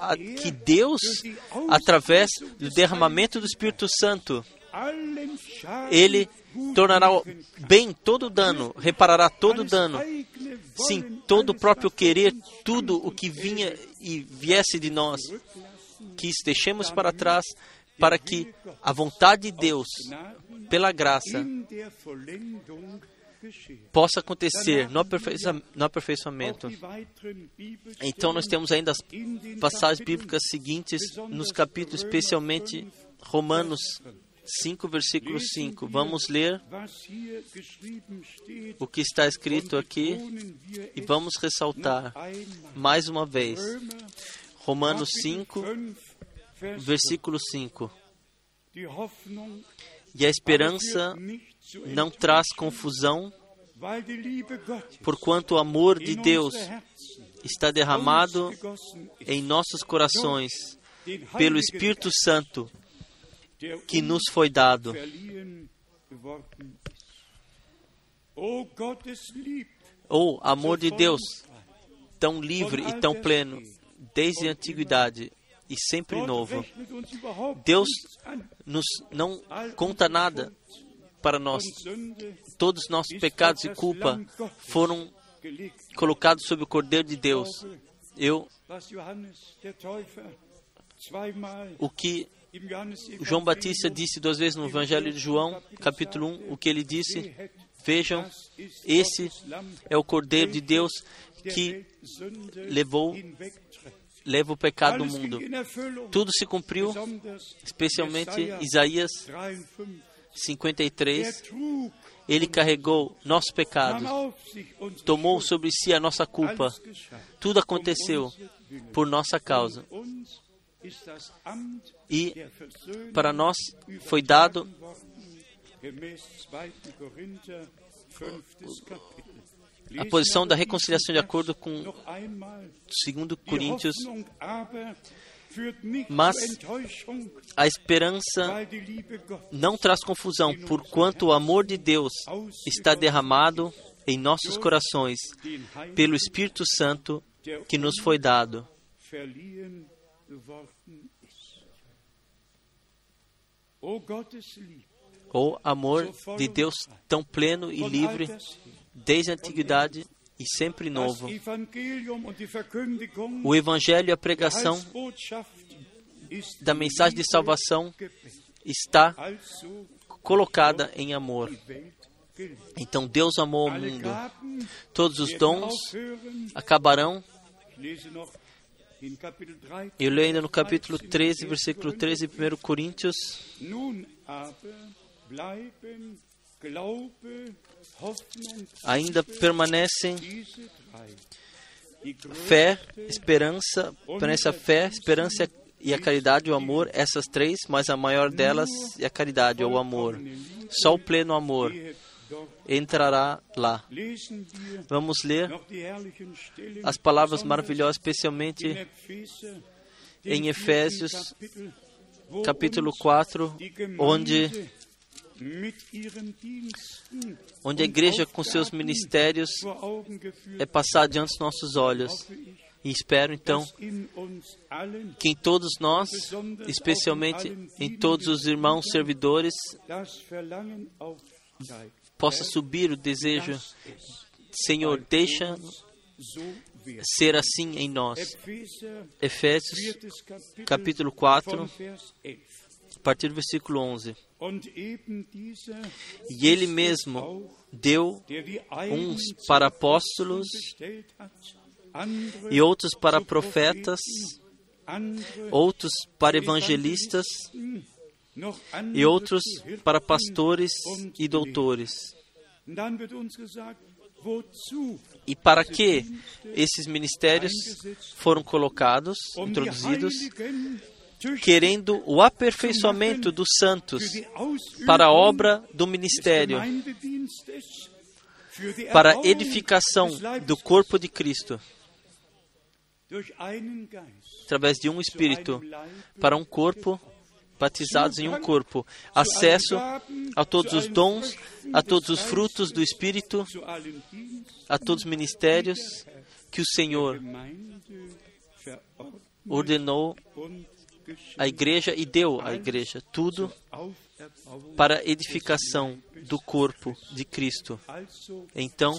a, que Deus, através do derramamento do Espírito Santo, Ele tornará bem todo dano, reparará todo dano. Sim, todo o próprio querer, tudo o que vinha e viesse de nós, que deixemos para trás, para que a vontade de Deus, pela graça, possa acontecer no, no aperfeiçoamento. Então, nós temos ainda as passagens bíblicas seguintes, nos capítulos, especialmente Romanos 5, versículo 5. Vamos ler o que está escrito aqui e vamos ressaltar mais uma vez. Romanos 5, versículo 5. E a esperança não traz confusão, porquanto o amor de Deus está derramado em nossos corações pelo Espírito Santo que nos foi dado. O amor de Deus, tão livre e tão pleno, desde a antiguidade e sempre novo. Deus nos não conta nada para nós. Todos os nossos pecados e culpa foram colocados sobre o Cordeiro de Deus. Eu o que João Batista disse duas vezes no Evangelho de João, capítulo 1, o que ele disse: Vejam, esse é o Cordeiro de Deus que levou leva o pecado do mundo. Tudo se cumpriu, especialmente Isaías 53. Ele carregou nossos pecados, tomou sobre si a nossa culpa. Tudo aconteceu por nossa causa. E para nós foi dado a posição da reconciliação de acordo com 2 Coríntios. Mas a esperança não traz confusão, porquanto o amor de Deus está derramado em nossos corações pelo Espírito Santo que nos foi dado. O amor de Deus tão pleno e livre desde a antiguidade e sempre novo. O Evangelho e a pregação da mensagem de salvação está colocada em amor. Então Deus amou o mundo. Todos os dons acabarão. Eu leio ainda no capítulo 13, versículo 13, 1 Coríntios. Ainda permanecem fé, esperança, permanece a fé, esperança e a caridade, o amor, essas três, mas a maior delas é a caridade ou o amor. Só o pleno amor entrará lá. Vamos ler as palavras maravilhosas, especialmente em Efésios, capítulo 4, onde onde a igreja com seus ministérios é passada diante dos nossos olhos. E espero então que em todos nós, especialmente em todos os irmãos servidores, possa subir o desejo, Senhor, deixa ser assim em nós. Efésios capítulo 4, a partir do versículo 11. E ele mesmo deu uns para apóstolos e outros para profetas, outros para evangelistas e outros para pastores e doutores. E para que esses ministérios foram colocados, introduzidos, querendo o aperfeiçoamento dos santos para a obra do ministério, para a edificação do corpo de Cristo, através de um Espírito, para um corpo, batizados em um corpo, acesso a todos os dons, a todos os frutos do Espírito, a todos os ministérios que o Senhor ordenou a igreja e deu à igreja tudo para a edificação do corpo de Cristo. Então,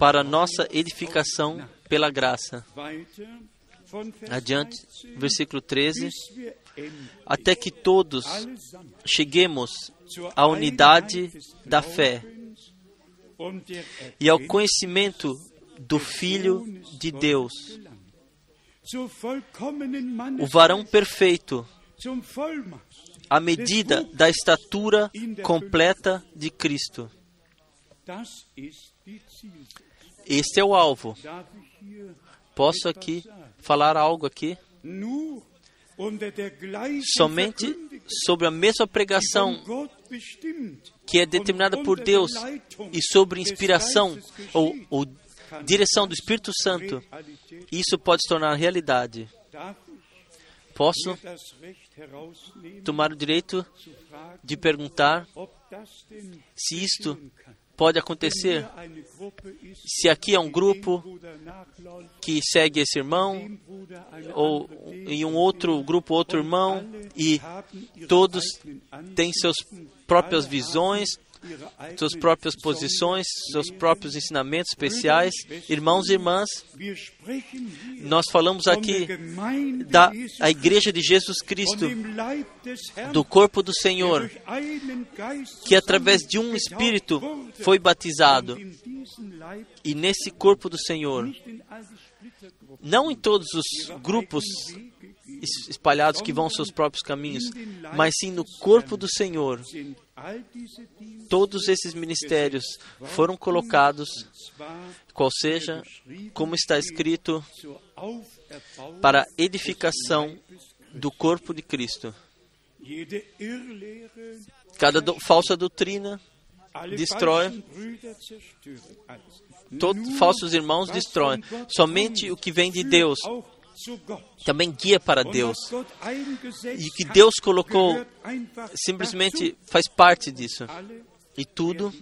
para nossa edificação pela graça. Adiante, versículo 13. Até que todos cheguemos à unidade da fé e ao conhecimento do Filho de Deus, o varão perfeito, à medida da estatura completa de Cristo. Este é o alvo. Posso aqui falar algo aqui? Somente sobre a mesma pregação que é determinada por Deus e sobre inspiração ou, ou direção do Espírito Santo, isso pode se tornar realidade. Posso tomar o direito de perguntar se isto pode acontecer? Se aqui é um grupo que segue esse irmão, ou em um outro grupo, outro irmão, e todos têm suas próprias visões, suas próprias posições, seus próprios ensinamentos especiais. Irmãos e irmãs, nós falamos aqui da a igreja de Jesus Cristo, do corpo do Senhor, que através de um Espírito foi batizado. E nesse corpo do Senhor, não em todos os grupos espalhados que vão seus próprios caminhos, mas sim no corpo do Senhor. Todos esses ministérios foram colocados, qual seja, como está escrito, para edificação do corpo de Cristo. Cada do, falsa doutrina destrói, todos falsos irmãos destroem. Somente o que vem de Deus também guia para Deus. E que Deus colocou simplesmente faz parte disso. E tudo,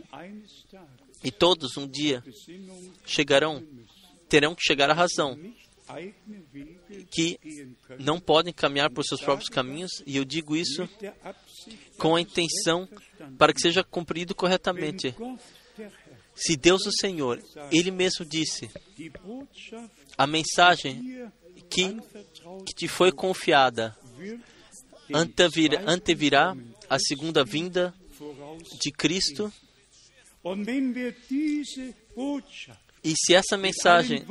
e todos um dia chegarão, terão que chegar à razão que não podem caminhar por seus próprios caminhos, e eu digo isso com a intenção para que seja cumprido corretamente. Se Deus o Senhor, Ele mesmo disse, a mensagem que, te foi confiada antevirá, antevirá a segunda vinda de Cristo. E se essa mensagem,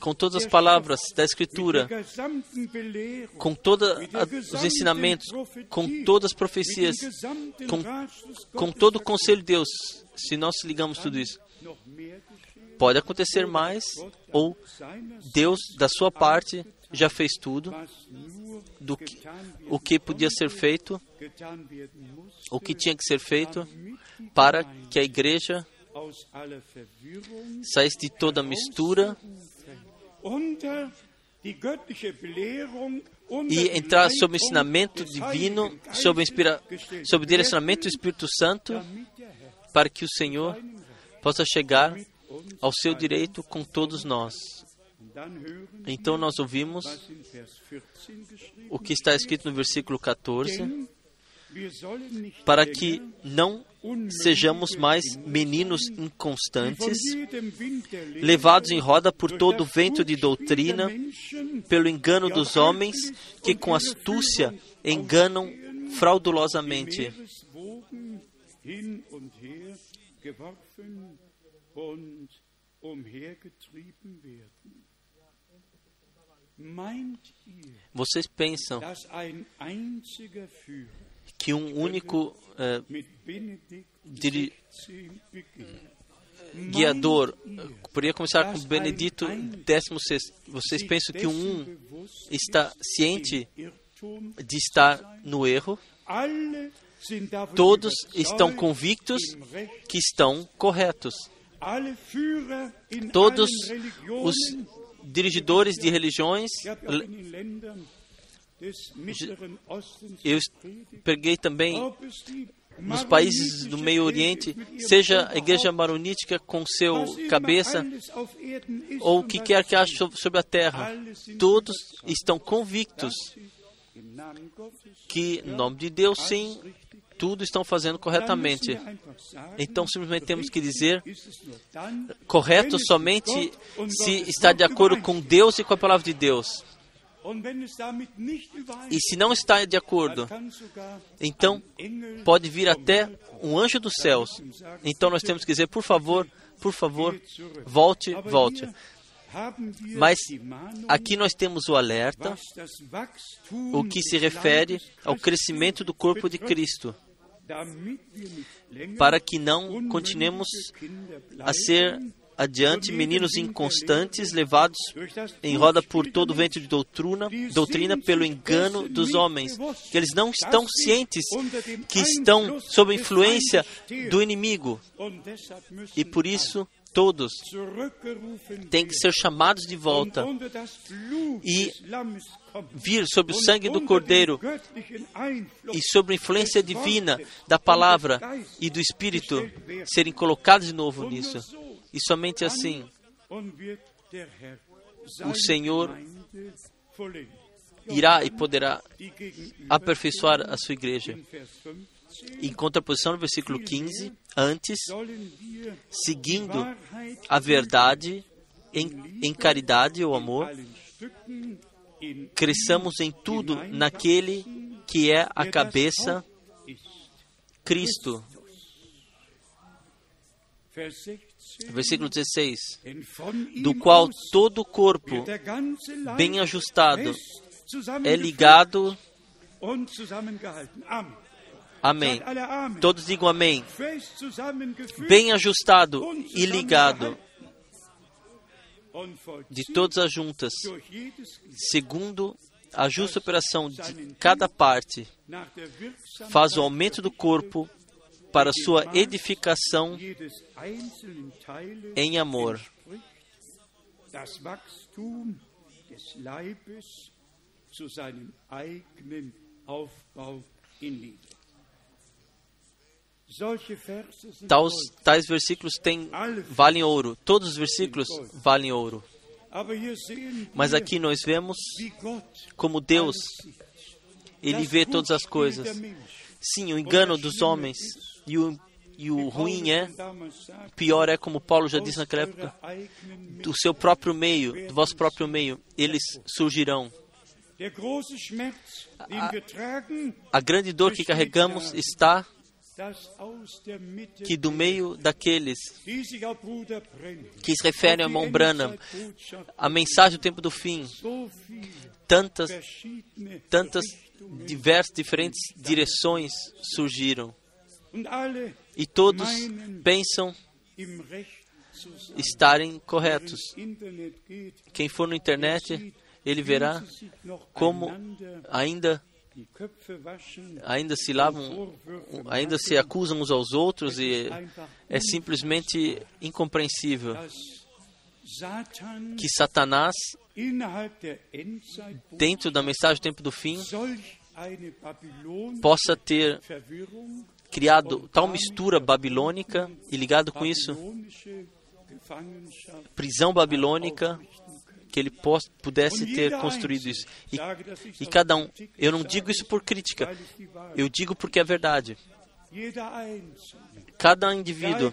com todas as palavras da Escritura, com todos os ensinamentos, com todas as profecias, com, com todo o conselho de Deus, se nós ligamos tudo isso, pode acontecer mais, ou Deus, da sua parte, já fez tudo do que, o que podia ser feito, o que tinha que ser feito, para que a igreja saísse de toda mistura e entrar sob o ensinamento divino, sob, inspira, sob o direcionamento do Espírito Santo, para que o Senhor possa chegar ao seu direito com todos nós. Então nós ouvimos o que está escrito no versículo 14, para que não sejamos mais meninos inconstantes, levados em roda por todo o vento de doutrina, pelo engano dos homens que com astúcia enganam fraudulosamente und umhergetrieben werden. Vocês pensam que um único diri, guiador poderia começar com Benedito XVI? Vocês pensam que um está ciente de estar no erro? Todos estão convictos que estão corretos. Todos os dirigidores de religiões. Eu peguei também nos países do Meio Oriente, seja a igreja maronítica com seu cabeça, ou o que quer que haja sobre a terra, todos estão convictos que, em nome de Deus, sim, tudo estão fazendo corretamente. Então, simplesmente temos que dizer correto somente se está de acordo com Deus e com a palavra de Deus. E se não está de acordo, então pode vir até um anjo dos céus. Então nós temos que dizer, por favor, por favor, volte, volte. Mas aqui nós temos o alerta, o que se refere ao crescimento do corpo de Cristo, para que não continuemos a ser adiante meninos inconstantes, levados em roda por todo o vento de doutrina, doutrina pelo engano dos homens, que eles não estão cientes que estão sob influência do inimigo. E por isso todos têm que ser chamados de volta e vir sob o sangue do Cordeiro e sob a influência divina da palavra e do Espírito serem colocados de novo nisso. E somente assim o Senhor irá e poderá aperfeiçoar a sua igreja. Em contraposição no versículo 15, antes, seguindo a verdade em, em caridade ou amor, cresçamos em tudo naquele que é a cabeça, Cristo. Versículo 16: Do qual todo o corpo, bem ajustado, é ligado. Amém. Todos digam amém. Bem ajustado e ligado de todas as juntas, segundo a justa operação de cada parte, faz o aumento do corpo para sua edificação em amor. Tais, tais versículos têm, valem ouro. Todos os versículos valem ouro. Mas aqui nós vemos como Deus, Ele vê todas as coisas. Sim, o engano dos homens e o, e o ruim é, pior é, como Paulo já disse naquela época, do seu próprio meio, do vosso próprio meio, eles surgirão. A, a grande dor que carregamos está que do meio daqueles que se referem a mão Branham, a mensagem do tempo do fim, tantas, tantas diversas, diferentes direções surgiram. E todos pensam estarem corretos. Quem for no internet, ele verá como ainda ainda se lavam, ainda se acusam uns aos outros e é simplesmente incompreensível que Satanás, dentro da mensagem do tempo do fim, possa ter criado tal mistura babilônica e ligado com isso, prisão babilônica, que ele pudesse ter construído isso. E, e cada um, eu não digo isso por crítica, eu digo porque é verdade. Cada indivíduo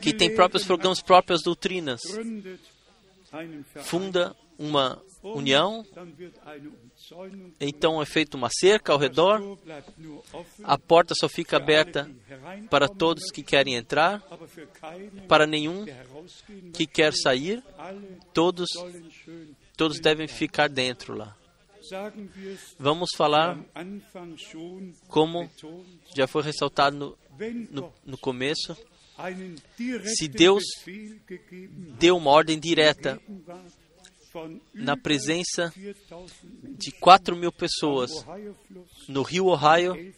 que tem próprios programas, próprias doutrinas, funda uma união, então é feita uma cerca ao redor, a porta só fica aberta para todos que querem entrar, para nenhum que quer sair, todos, todos devem ficar dentro lá. Vamos falar como já foi ressaltado no, no, no começo, se Deus deu uma ordem direta na presença de 4 mil pessoas no Rio Ohio,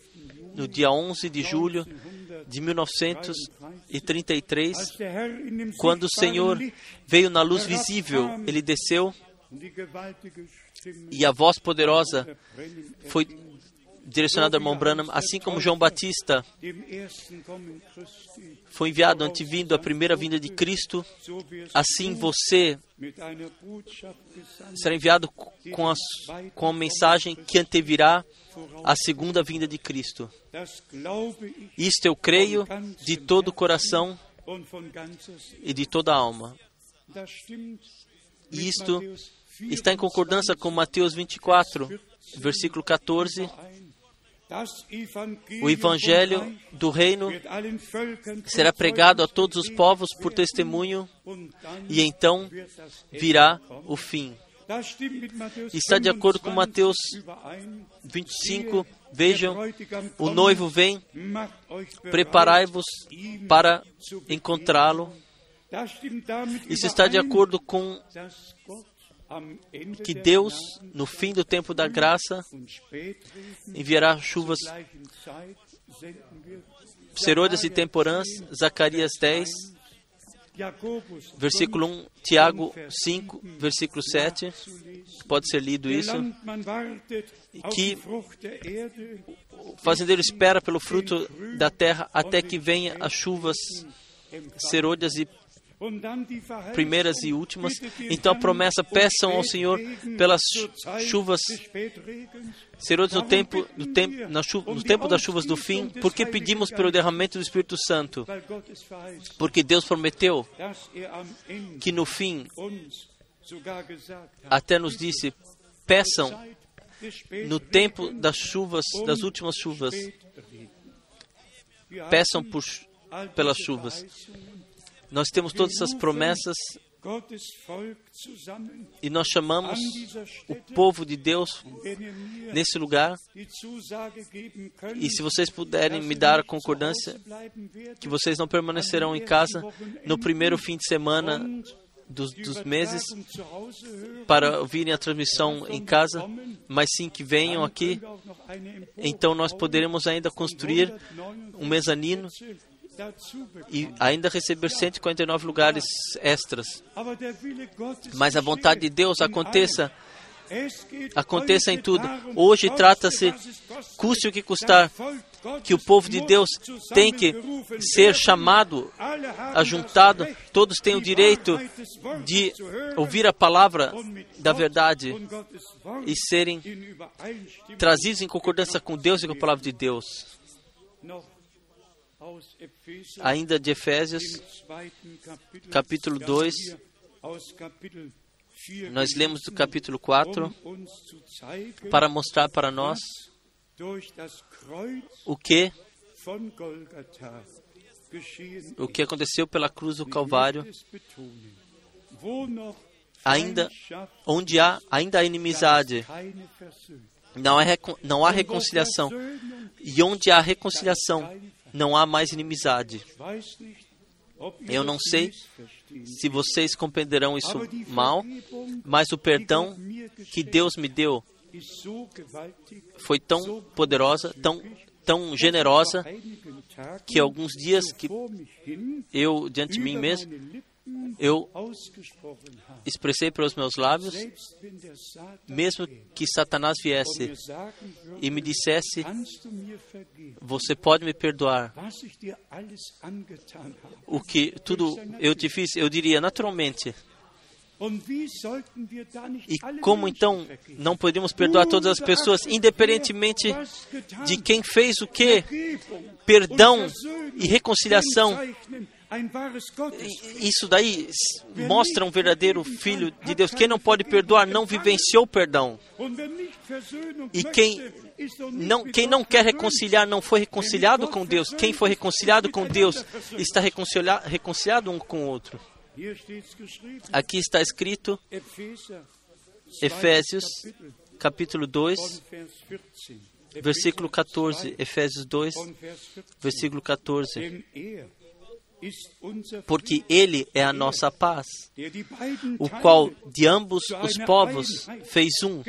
no dia 11 de julho de 1933, quando o Senhor veio na luz visível, ele desceu e a voz poderosa foi direcionado ao irmão Branham, assim como João Batista foi enviado antevindo a primeira vinda de Cristo, assim você será enviado com a, com a mensagem que antevirá a segunda vinda de Cristo. Isto eu creio de todo o coração e de toda a alma. Isto está em concordância com Mateus 24, versículo 14. O evangelho do reino será pregado a todos os povos por testemunho, e então virá o fim. Está de acordo com Mateus 25. Vejam, o noivo vem, preparai-vos para encontrá-lo. Isso está de acordo com que Deus, no fim do tempo da graça, enviará chuvas. Serôdias e temporãs, Zacarias 10, versículo 1, Tiago 5, versículo 7, pode ser lido isso, que o fazendeiro espera pelo fruto da terra até que venha as chuvas serôdias e primeiras e últimas. Então a promessa, peçam ao Senhor pelas chuvas serôdias no tempo, no, tempo, no tempo das chuvas do fim, porque pedimos pelo derramamento do Espírito Santo, porque Deus prometeu que no fim, até nos disse, peçam no tempo das chuvas, das últimas chuvas, peçam por, pelas chuvas. Nós temos todas essas promessas e nós chamamos o povo de Deus nesse lugar. E se vocês puderem me dar a concordância que vocês não permanecerão em casa no primeiro fim de semana dos, dos, meses para ouvirem a transmissão em casa, mas sim que venham aqui. Então nós poderemos ainda construir um mezanino e ainda receber 149 lugares extras. Mas a vontade de Deus aconteça aconteça em tudo. Hoje trata-se, custe o que custar, que o povo de Deus tem que ser chamado, ajuntado, todos têm o direito de ouvir a palavra da verdade e serem trazidos em concordância com Deus e com a palavra de Deus ainda de Efésios, capítulo 2, nós lemos do capítulo 4 para mostrar para nós o que o que aconteceu pela cruz do Calvário, ainda onde há ainda há inimizade, não não há reconciliação, e onde há reconciliação, não há mais inimizade. Eu não sei se vocês compreenderão isso mal, mas o perdão que Deus me deu foi tão poderosa, tão, tão generosa, que alguns dias que eu, diante de mim mesmo, eu expressei para os meus lábios, mesmo que Satanás viesse e me dissesse: Você pode me perdoar o que tudo eu te fiz? Eu diria naturalmente. E como então não podemos perdoar todas as pessoas, independentemente de quem fez o que? Perdão e reconciliação isso daí mostra um verdadeiro filho de Deus. Quem não pode perdoar não vivenciou perdão. E quem não, quem não quer reconciliar não foi reconciliado com Deus. Quem foi reconciliado com Deus está reconciliado, reconciliado um com o outro. Aqui está escrito Efésios capítulo 2, versículo 14. Efésios 2, versículo 14 porque Ele é a nossa paz, o qual de ambos os povos fez um,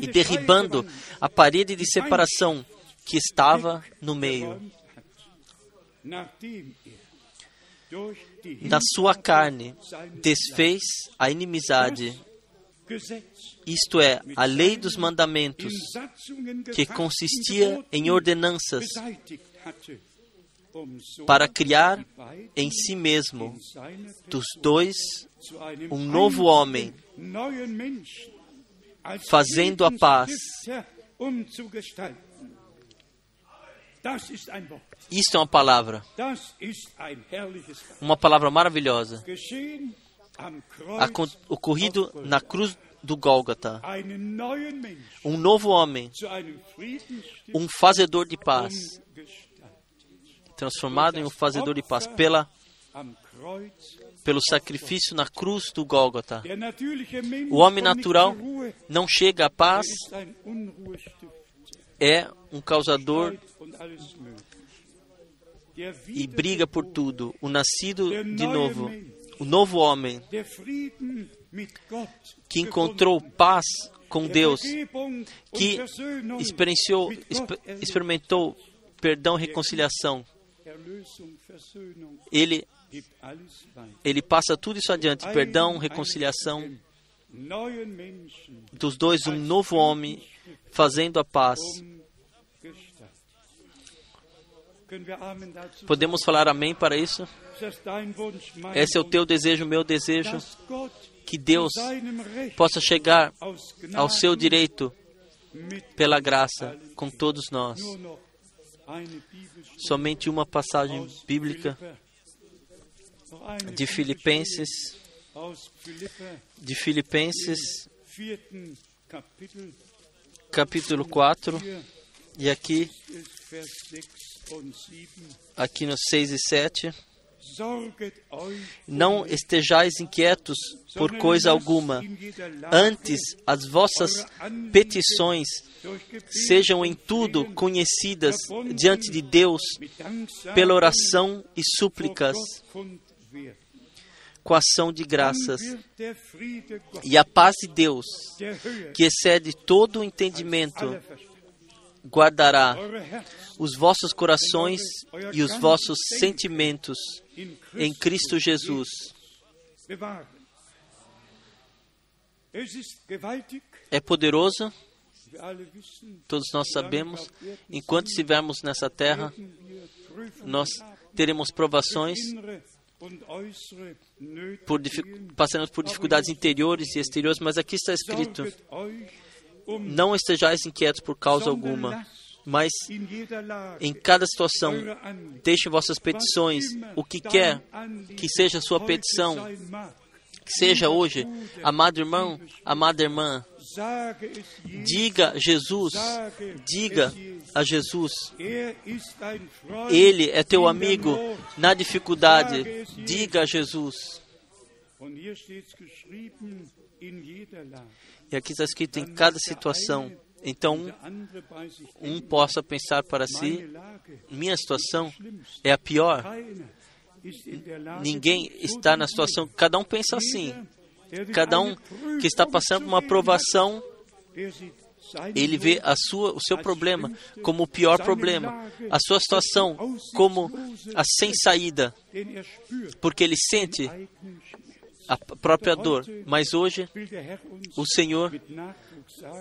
e derribando a parede de separação que estava no meio. Na sua carne desfez a inimizade isto é, a lei dos mandamentos, que consistia em ordenanças para criar em si mesmo dos dois um novo homem, fazendo a paz. Isto é uma palavra, uma palavra maravilhosa, ocorrido na cruz do Gólgota. Um novo homem, um fazedor de paz, transformado em um fazedor de paz pela pelo sacrifício na cruz do Gólgota. O homem natural não chega à paz, é um causador e briga por tudo. O nascido de novo, o novo homem que encontrou paz com Deus, que experienciou, experimentou perdão e reconciliação. Ele, ele passa tudo isso adiante: perdão, reconciliação. Dos dois, um novo homem fazendo a paz. Podemos falar amém para isso? Esse é o teu desejo, o meu desejo. Que Deus possa chegar ao seu direito pela graça com todos nós. Somente uma passagem bíblica de Filipenses, de Filipenses, capítulo 4, e aqui, aqui no 6 e 7. Não estejais inquietos por coisa alguma, antes as vossas petições sejam em tudo conhecidas diante de Deus pela oração e súplicas, com ação de graças. E a paz de Deus, que excede todo o entendimento, guardará os vossos corações e os vossos sentimentos em Cristo Jesus. É poderoso, todos nós sabemos, enquanto estivermos nessa terra, nós teremos provações, por, passaremos por dificuldades interiores e exteriores, mas aqui está escrito: não estejais inquietos por causa alguma, mas em cada situação, deixe vossas petições, o que quer que seja a sua petição, que seja hoje, amado irmão, amada irmã, diga Jesus, diga a Jesus, Ele é teu amigo na dificuldade, diga a Jesus. E aqui está escrito em cada situação. Então, um possa pensar para si: minha situação é a pior. Ninguém está na situação, cada um pensa assim. Cada um que está passando por uma provação, ele vê a sua, o seu problema como o pior problema, a sua situação como a sem saída, porque ele sente a própria dor. Mas hoje, o Senhor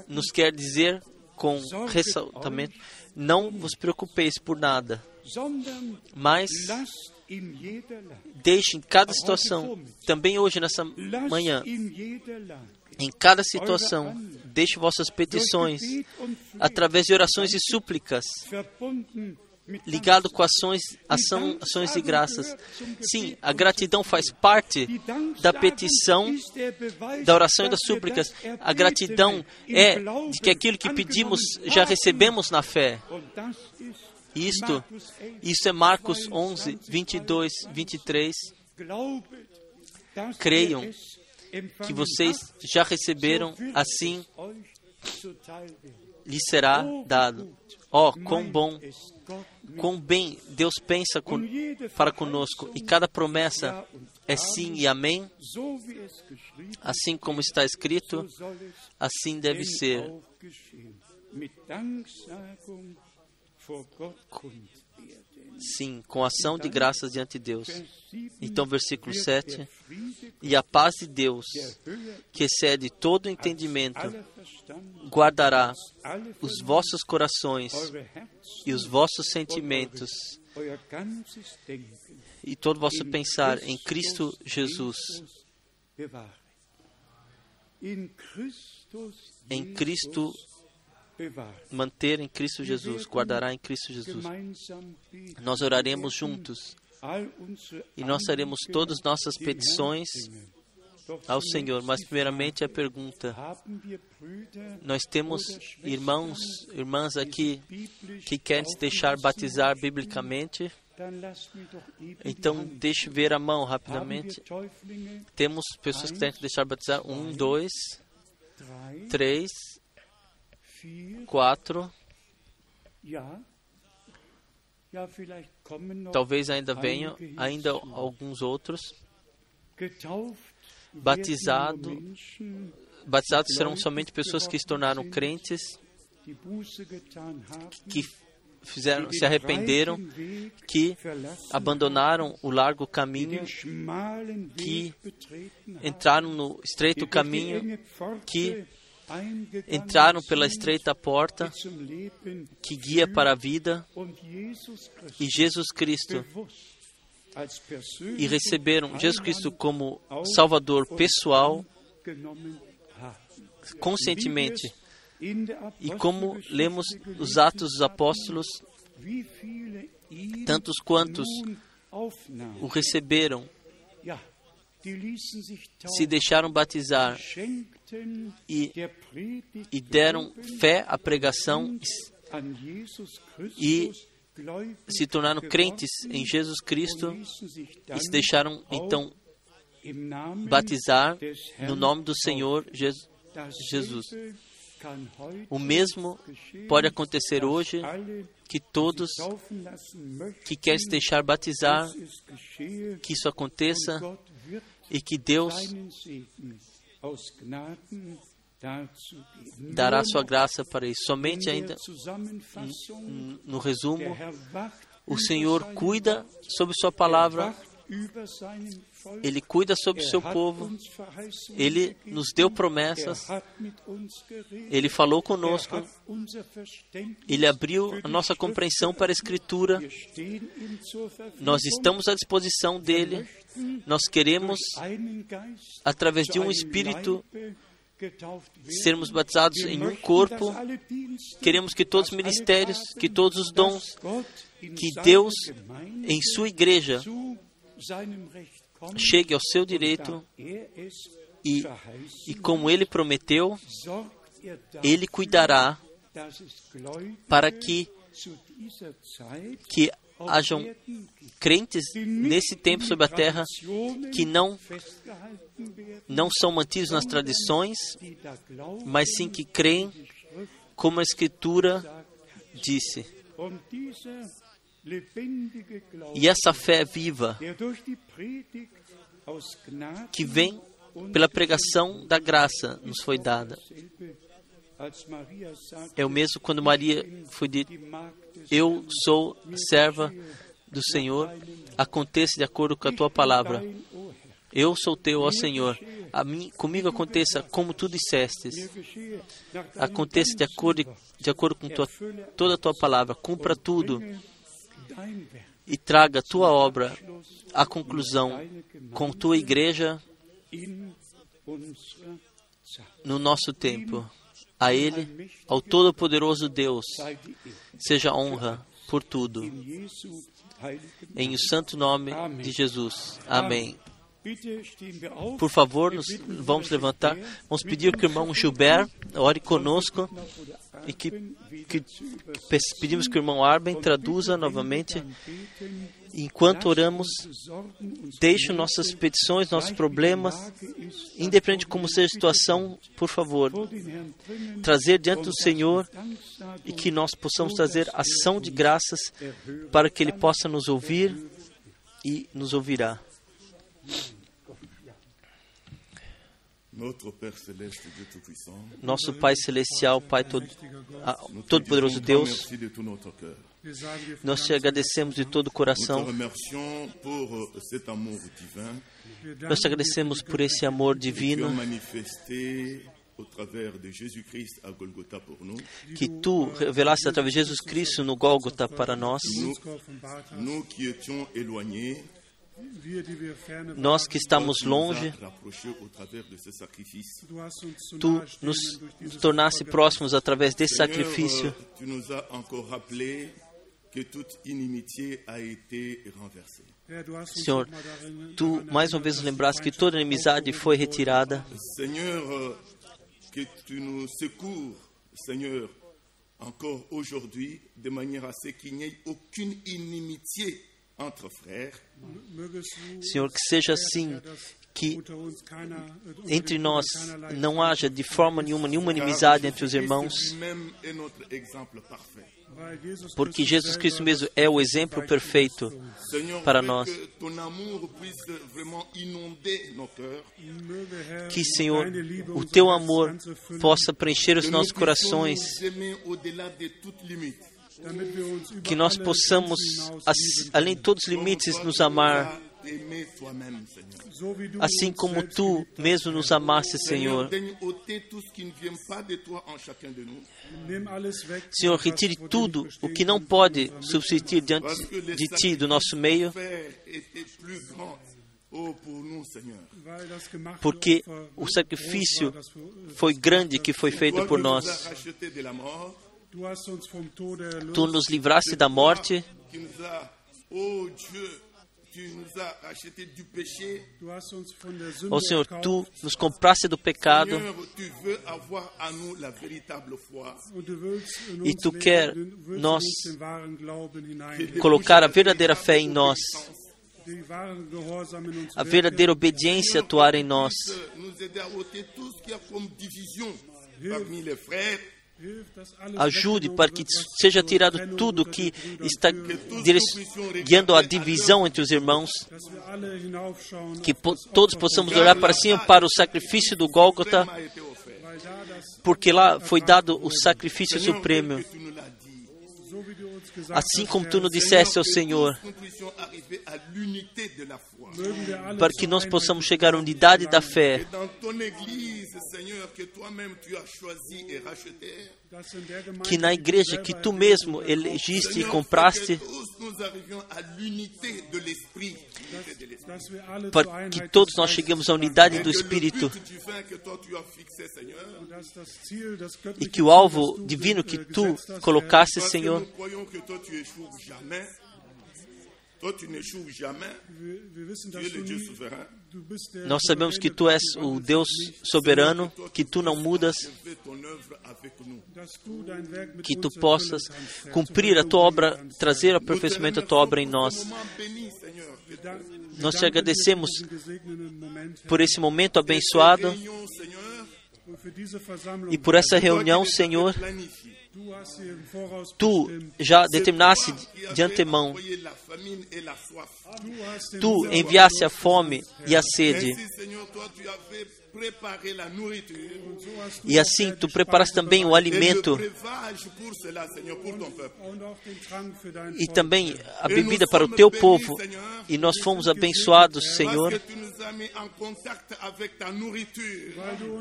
nos quer dizer com ressaltamento: não vos preocupeis por nada, mas deixe em cada situação, também hoje nessa manhã, em cada situação, deixe vossas petições através de orações e súplicas ligado com ações, ação, ações de graças. Sim, a gratidão faz parte da petição, da oração e das súplicas. A gratidão é de que aquilo que pedimos já recebemos na fé. Isto, isso é Marcos 11, 22, 23. Creiam que vocês já receberam, assim lhe será dado. Oh, quão bom, quão bem Deus pensa com, para conosco e cada promessa é sim e amém. Assim como está escrito, assim deve ser. Sim, com ação de graças diante de Deus. Então, versículo 7: E a paz de Deus, que excede todo entendimento, guardará os vossos corações e os vossos sentimentos e todo o vosso pensar em Cristo Jesus. Em Cristo manter em Cristo Jesus, guardará em Cristo Jesus. Nós oraremos juntos e nós faremos todas nossas petições ao Senhor. Mas, primeiramente, a pergunta: nós temos irmãos, irmãs aqui que querem se deixar batizar biblicamente? Então, deixe ver a mão rapidamente. Temos pessoas que querem se deixar batizar. Um, dois, três, quatro. Talvez ainda venham ainda alguns outros. Batizado, batizados serão somente pessoas que se tornaram crentes, que fizeram, se arrependeram, que abandonaram o largo caminho, que entraram no estreito caminho, que entraram pela estreita porta que guia para a vida e Jesus Cristo e receberam Jesus Cristo como Salvador pessoal conscientemente. E como lemos os Atos dos Apóstolos, tantos quantos o receberam se deixaram batizar e, e deram fé à pregação e se tornaram crentes em Jesus Cristo e se deixaram então batizar no nome do Senhor Jesus. O mesmo pode acontecer hoje que todos que querem se deixar batizar, que isso aconteça e que Deus dará sua graça para isso. Somente ainda no resumo, o Senhor cuida sobre sua palavra, ele cuida sobre o seu povo, ele nos deu promessas, ele falou conosco, ele abriu a nossa compreensão para a Escritura, nós estamos à disposição dele, nós queremos, através de um Espírito, sermos batizados em um corpo, queremos que todos os ministérios, que todos os dons, que Deus, em sua igreja, chegue ao seu direito e, e como ele prometeu, ele cuidará para que, que hajam crentes nesse tempo sobre a terra que não não são mantidos nas tradições, mas sim que creem como a Escritura disse. E essa fé viva que vem pela pregação da graça nos foi dada. É o mesmo quando Maria foi dita: Eu sou serva do Senhor, aconteça de acordo com a tua palavra. Eu sou teu, ó Senhor. A mim, comigo aconteça como tu dissestes. Aconteça de acordo, de acordo com tua, toda a tua palavra. Cumpra tudo e traga tua obra à conclusão com tua igreja no nosso tempo. A Ele, ao Todo-Poderoso Deus, seja honra por tudo. Em o santo nome de Jesus. Amém. Por favor, nos vamos levantar. Vamos pedir que o irmão Gilbert ore conosco e que, que pedimos que o irmão Arben traduza novamente. Enquanto oramos, deixe nossas petições, nossos problemas, independente de como seja a situação, por favor, trazer diante do Senhor e que nós possamos trazer ação de graças para que Ele possa nos ouvir e nos ouvirá. Nosso Pai Celestial, Pai todo, Todo-Poderoso Deus, nós te agradecemos de todo o coração. Nós te agradecemos por esse amor divino que tu revelaste através de Jesus Cristo no Gólgota para nós. Nós que estamos longe, tu nos tornaste próximos através desse sacrifício. Senhor, tu mais uma vez lembraste que toda inimizade foi retirada. Senhor, que tu nous secours, Seigneur, encore aujourd'hui, de manière à ce qu'il n'y ait aucune inimitié. Senhor, que seja assim, que entre nós não haja de forma nenhuma nenhuma inimizade entre os irmãos, porque Jesus Cristo mesmo é o exemplo perfeito para nós. Que, Senhor, o teu amor possa preencher os nossos corações que nós possamos, além de todos os limites, nos amar, assim como tu mesmo nos amaste, Senhor. Senhor, retire tudo o que não pode subsistir diante de ti, do nosso meio, porque o sacrifício foi grande que foi feito por nós. Tu nos livraste da morte. Ó oh, Senhor, tu nos compraste do pecado. E tu quer nós colocar a verdadeira fé em nós, a verdadeira obediência atuar em nós. Ajude para que seja tirado tudo que está guiando a divisão entre os irmãos, que todos possamos olhar para cima para o sacrifício do Gólgota, porque lá foi dado o sacrifício supremo. Assim como tu nos disseste ao Senhor, para que nós possamos chegar à unidade da fé. Que na igreja que tu mesmo elegiste e compraste, para que todos nós cheguemos à unidade do Espírito. e que o alvo divino que tu colocaste, Senhor, nós sabemos que tu és o Deus soberano, que tu não mudas, que tu possas cumprir a tua obra, trazer ao aperfeiçoamento a tua obra em nós. Nós te agradecemos por esse momento abençoado e por essa reunião, Senhor. Tu já determinaste de antemão, tu enviaste a fome e a sede. E assim tu preparas também o alimento e também a bebida para o teu povo. E nós fomos abençoados, Senhor,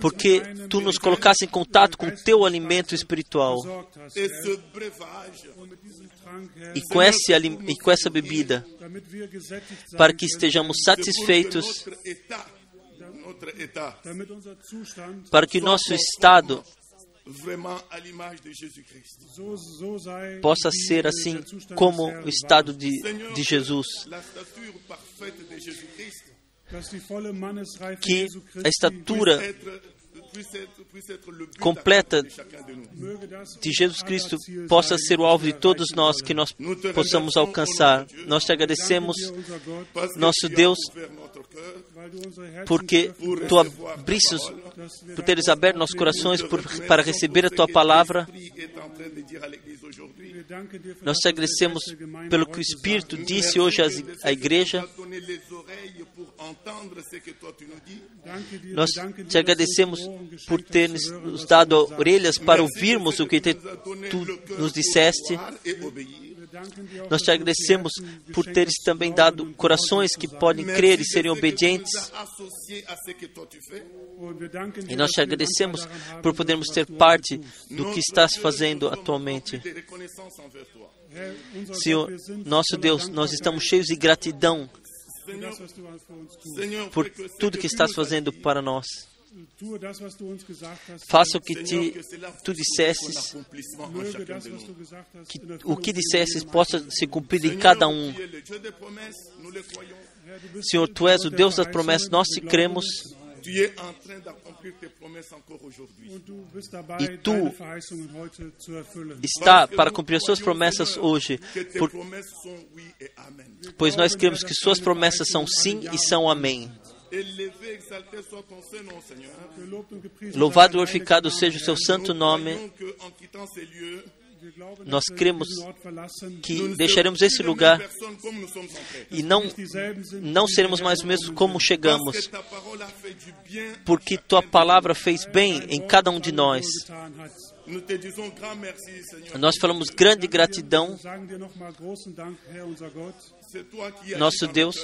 porque tu nos colocaste em contato com o teu alimento espiritual. E com, esse, e com essa bebida, para que estejamos satisfeitos para que nosso estado possa ser assim como o estado de, de Jesus. Que a estatura completa de Jesus Cristo possa ser o alvo de todos nós que nós possamos alcançar. Nós te agradecemos, nosso Deus, porque tu abriste, por teres aberto nossos corações por, para receber a tua palavra. Nós te agradecemos pelo que o Espírito disse hoje à igreja Nós te agradecemos por ter nos dado orelhas para ouvirmos o que te, tu nos disseste. Nós te agradecemos por teres também dado corações que podem crer e serem obedientes. E nós te agradecemos por podermos ter parte do que estás fazendo atualmente. Senhor, nosso Deus, nós estamos cheios de gratidão por tudo que estás fazendo para nós. Faça o que te, tu dissesses, que o que dissesses possa se cumprir em cada um. Senhor, tu és o Deus das promessas, nós te cremos. E tu está para cumprir as suas promessas hoje, por, pois nós cremos que suas promessas são sim e são amém. Louvado e glorificado seja o seu santo nome. Nós cremos que deixaremos esse lugar e não, não seremos mais o mesmo como chegamos, porque tua palavra fez bem em cada um de nós. Nós falamos grande gratidão nosso Deus,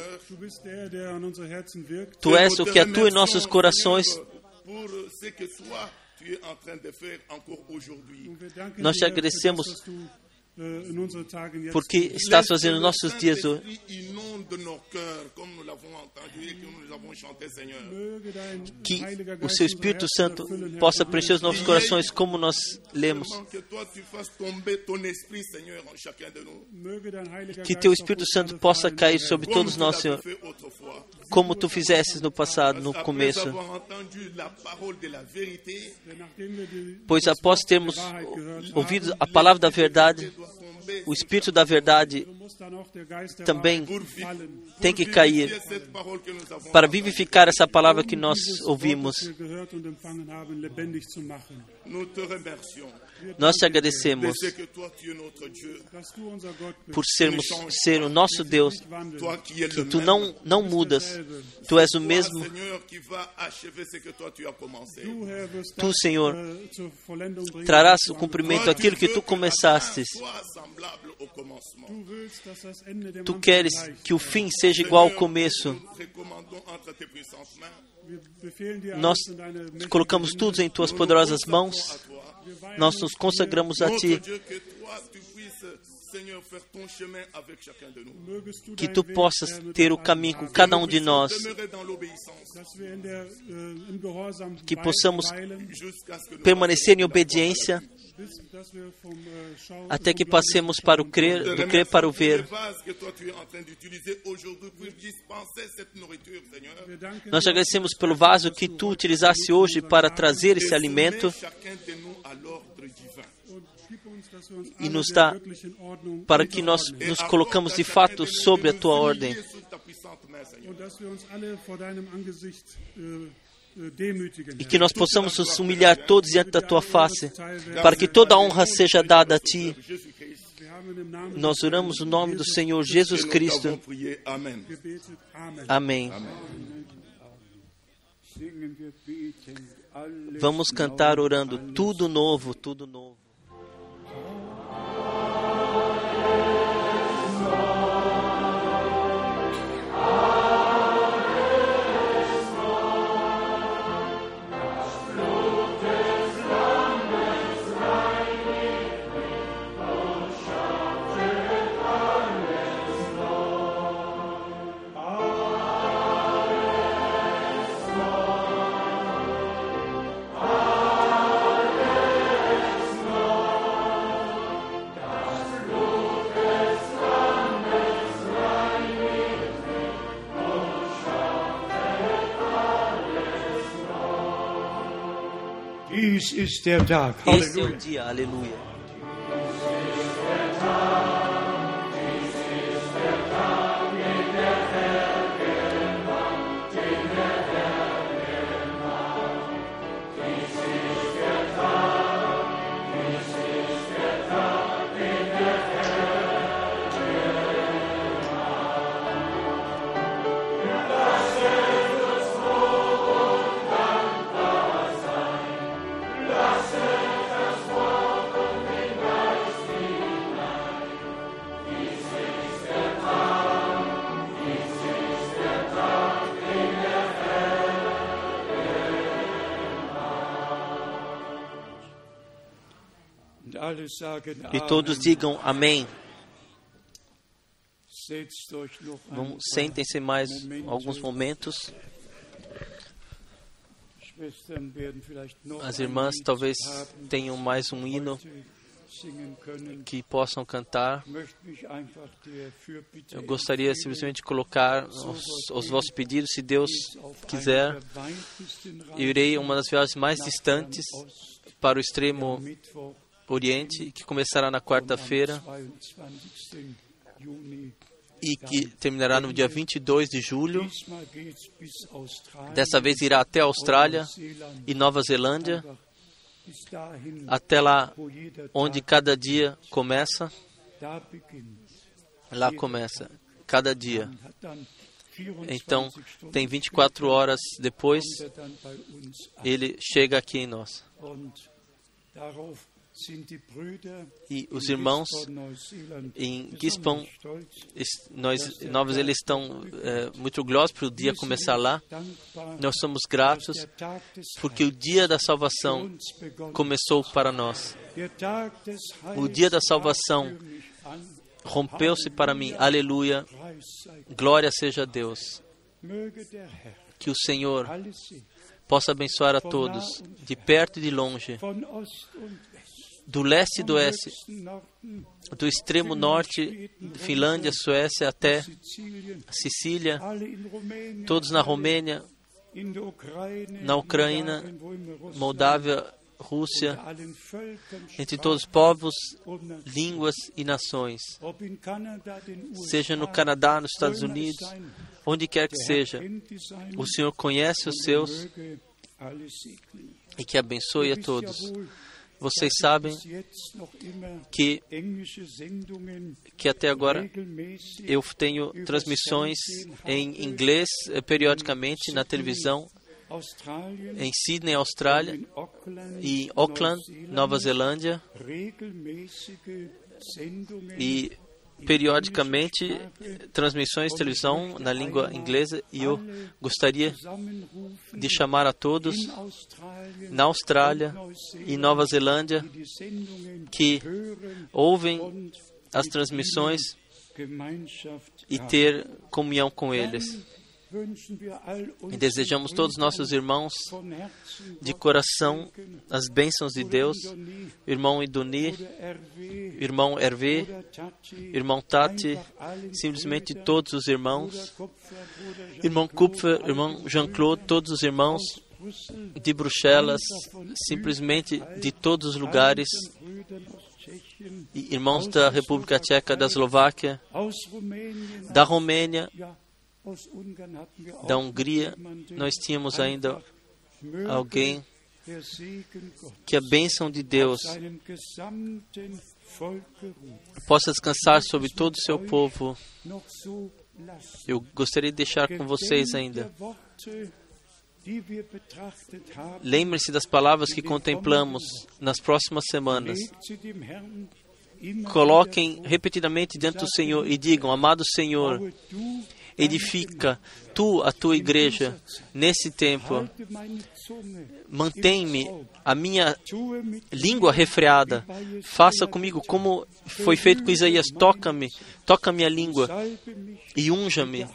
Tu és o que atua em nossos corações. Nós te agradecemos porque estás fazendo nossos dias hoje. Que o seu Espírito Santo possa preencher os nossos corações, como nós lemos. Que teu Espírito Santo possa cair sobre todos nós, Senhor, como tu fizesses no passado, no começo. Pois após termos ouvido a palavra da verdade, o Espírito da verdade também tem que cair para vivificar essa palavra que nós ouvimos. Nós te agradecemos por sermos ser o nosso Deus, que tu não, não mudas, tu és o mesmo. Tu, Senhor, trarás o cumprimento daquilo que tu começastes. Tu queres que o fim seja igual ao começo. Nós colocamos tudo em tuas poderosas mãos. Nós nos consagramos a ti. Que tu possas ter o caminho com cada um de nós. Que possamos permanecer em obediência até que passemos para o crer, do crer para o ver. Nós agradecemos pelo vaso que tu utilizaste hoje para trazer esse alimento e nos dá para que nós nos colocamos de fato sobre a tua ordem e que nós possamos nos humilhar todos diante da tua face, para que toda a honra seja dada a ti. Nós oramos o no nome do Senhor Jesus Cristo. Amém. Vamos cantar orando tudo novo, tudo novo. Dies ist der Tag. Esse é o dia, aleluia. E todos digam amém. Vamos, Sentem-se mais alguns momentos. As irmãs talvez tenham mais um hino que possam cantar. Eu gostaria simplesmente de colocar os, os vossos pedidos, se Deus quiser. Eu irei uma das viagens mais distantes para o extremo oriente, que começará na quarta-feira e que terminará no dia 22 de julho. Dessa vez irá até a Austrália e Nova Zelândia, até lá onde cada dia começa. Lá começa, cada dia. Então, tem 24 horas depois, ele chega aqui em nós. E os irmãos em Gisborne, nós, nós eles estão é, muito gloriosos para o dia começar lá. Nós somos gratos porque o dia da salvação começou para nós. O dia da salvação rompeu-se para mim. Aleluia. Glória seja a Deus. Que o Senhor possa abençoar a todos, de perto e de longe, do leste e do oeste, do extremo norte, Finlândia, Suécia, até Sicília, todos na Romênia, na Ucrânia, Moldávia, Rússia, entre todos os povos, línguas e nações, seja no Canadá, nos Estados Unidos, onde quer que seja, o Senhor conhece os seus e que abençoe a todos. Vocês sabem que, que até agora eu tenho transmissões em inglês eh, periodicamente na televisão em Sydney, Austrália, e Auckland, Nova Zelândia, e periodicamente transmissões de televisão na língua inglesa e eu gostaria de chamar a todos na Austrália e Nova Zelândia que ouvem as transmissões e ter comunhão com eles. E desejamos todos nossos irmãos de coração as bênçãos de Deus, irmão Idoni, irmão Hervé, irmão Tati, simplesmente todos os irmãos, irmão Kupfer, irmão Jean-Claude, todos os irmãos de Bruxelas, simplesmente de todos os lugares, irmãos da República Tcheca, da Eslováquia, da Romênia, da Hungria, nós tínhamos ainda alguém que a bênção de Deus possa descansar sobre todo o seu povo. Eu gostaria de deixar com vocês ainda. Lembre-se das palavras que contemplamos nas próximas semanas. Coloquem repetidamente diante do Senhor e digam: Amado Senhor, edifica tu a tua igreja nesse tempo. Mantém-me a minha língua refreada. Faça comigo como foi feito com Isaías. Toca-me, toca minha língua e unja-me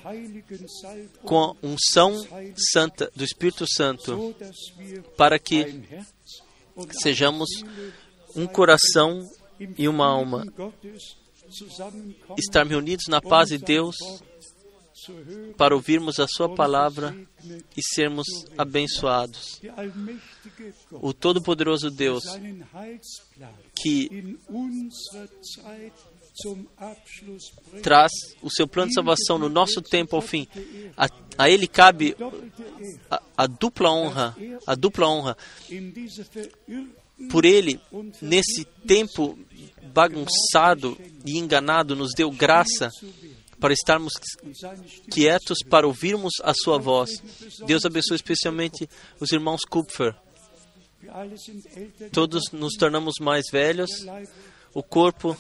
com a unção santa do Espírito Santo, para que sejamos um coração e uma alma. Estar reunidos na paz de Deus para ouvirmos a Sua palavra e sermos abençoados. O Todo-Poderoso Deus, que traz o seu plano de salvação no nosso tempo ao fim, a, a Ele cabe a, a dupla honra, a dupla honra. Por Ele, nesse tempo bagunçado e enganado, nos deu graça para estarmos quietos, para ouvirmos a Sua voz. Deus abençoe especialmente os irmãos Kupfer. Todos nos tornamos mais velhos. O corpo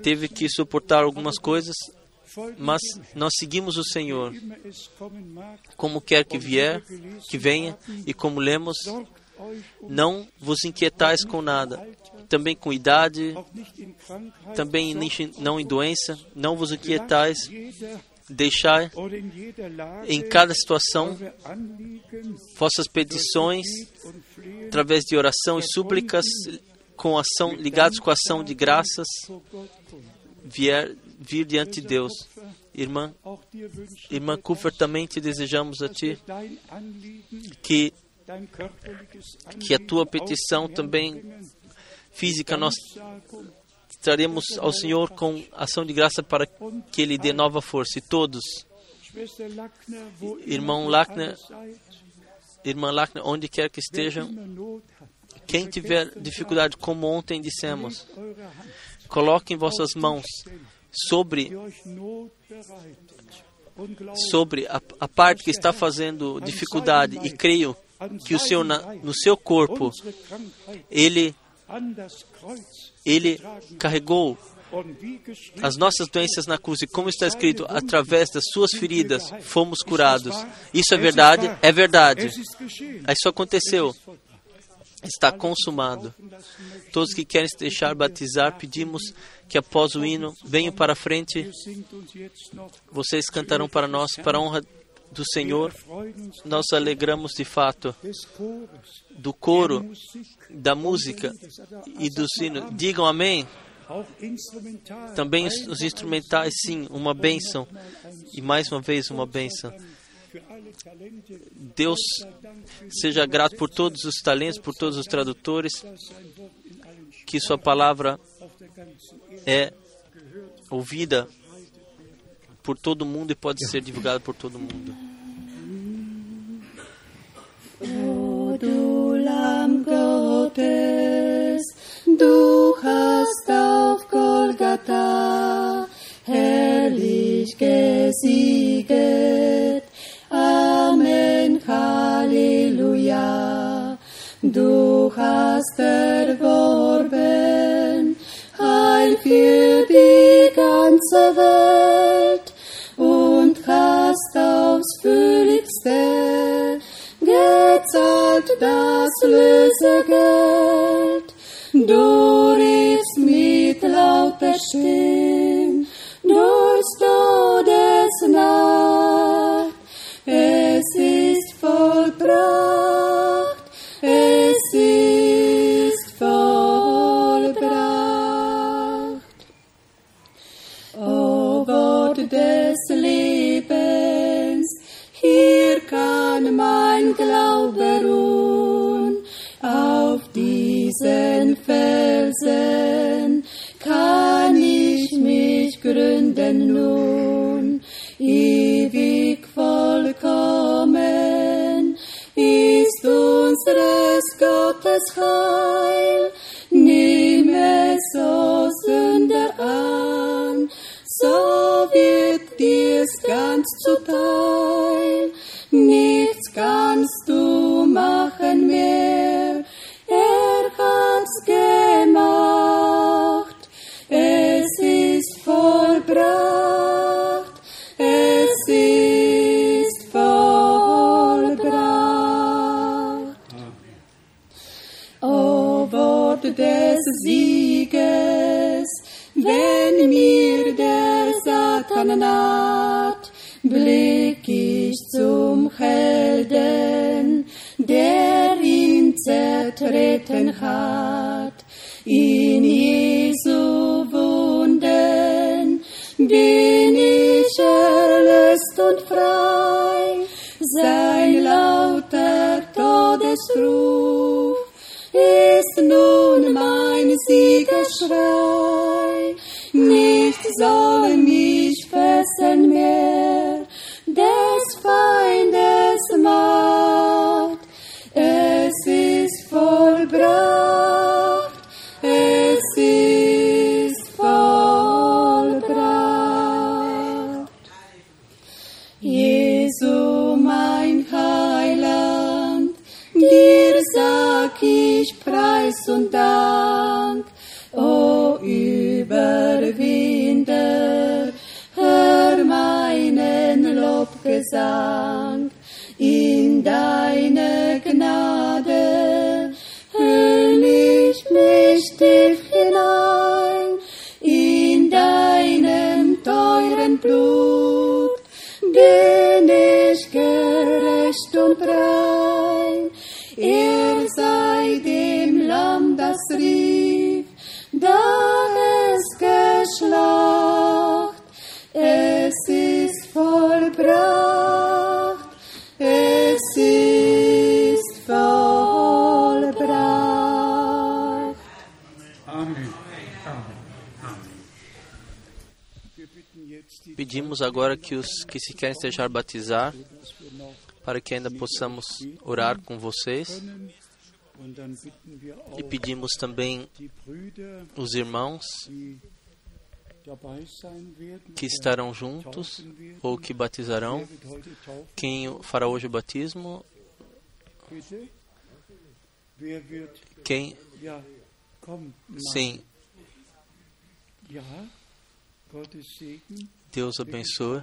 teve que suportar algumas coisas, mas nós seguimos o Senhor. Como quer que vier, que venha, e como lemos, Não vos inquietais com nada, também com idade, também não em doença, não vos inquietais, deixai em cada situação vossas petições através de oração e súplicas com ação ligados com a ação de graças vier vir diante de Deus. Irmã, irmã Cooper, também te desejamos a ti que que a tua petição também física nós traremos ao Senhor com ação de graça para que Ele dê nova força. E todos, irmão Lackner, irmã Lackner, onde quer que estejam, quem tiver dificuldade, como ontem dissemos, coloquem vossas mãos sobre sobre a, a parte que está fazendo dificuldade e creio que o Senhor na, no seu corpo ele ele carregou as nossas doenças na cruz e como está escrito, através das suas feridas fomos curados. Isso é verdade? É verdade. Isso aconteceu. Está consumado. Todos que querem se deixar batizar, pedimos que após o hino venham para a frente. Vocês cantarão para nós, para a honra do Senhor. Nós alegramos de fato do coro, da música e do sino. Digam amém. Também os, instrumentais, sim, uma bênção. E mais uma vez, uma bênção. Deus seja grato por todos os talentos, por todos os tradutores, que Sua palavra é ouvida por todo mundo e pode ser divulgada por todo mundo. Du Lamm Gottes, du hast auf Golgatha herrlich gesieget. Amen, Halleluja. Du hast erworben Heil für die ganze Welt hast aufs Fühligste gezahlt das Lösegeld. Du riefst mit lauter Stimme durchs Todesnacht. Es ist vollbracht, Felsen kann ich mich gründen nun. Ewig vollkommen ist unseres Gottes Heil. Nimm es, o Sünder, an, so wird dir's ganz zuteil. Nichts kannst Naht, blick ich zum Helden, der ihn zertreten hat. In Jesu Wunden bin ich erlöst und frei. Sein lauter Todesruf ist nun mein Siegerschrei. Nicht soll mich fesseln mehr des Feindes Macht. Es ist vollbracht, es ist vollbracht. Jesu, mein Heiland, dir sag ich Preis und Dank. Gesang. In deine Gnade höre ich mich tief hinein, in deinem teuren Blut bin ich gerecht und rein. Er sei dem Lamm, das rief, das Pedimos agora que os que se querem deixar batizar, para que ainda possamos orar com vocês. E pedimos também os irmãos que estarão juntos ou que batizarão. Quem fará hoje o batismo? Quem? Sim. Deus abençoe.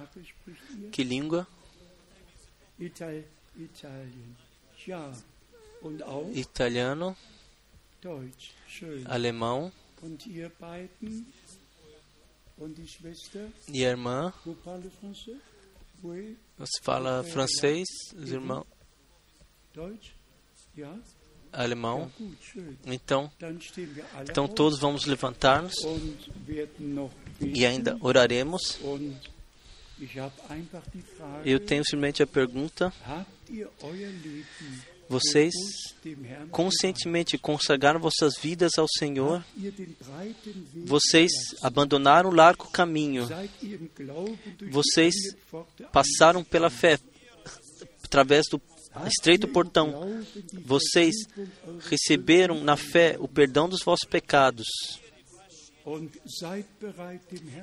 Que língua? Italiano, alemão. E a irmã. Você fala francês, os irmãos? Alemão? Então, então todos vamos levantar-nos e ainda oraremos. Eu tenho simplesmente a pergunta: vocês conscientemente consagraram vossas vidas ao Senhor? Vocês abandonaram o largo caminho? Vocês passaram pela fé através do estreito portão? Vocês receberam na fé o perdão dos vossos pecados?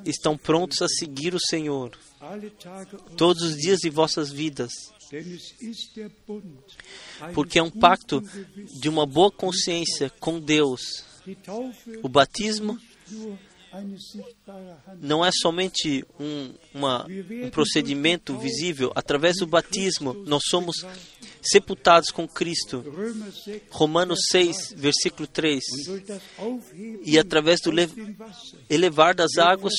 Estão prontos a seguir o Senhor todos os dias de vossas vidas? porque é um pacto de uma boa consciência com Deus. O batismo não é somente um, uma, um procedimento visível. Através do batismo, nós somos sepultados com Cristo. Romanos 6, versículo 3. E através do elevar das águas,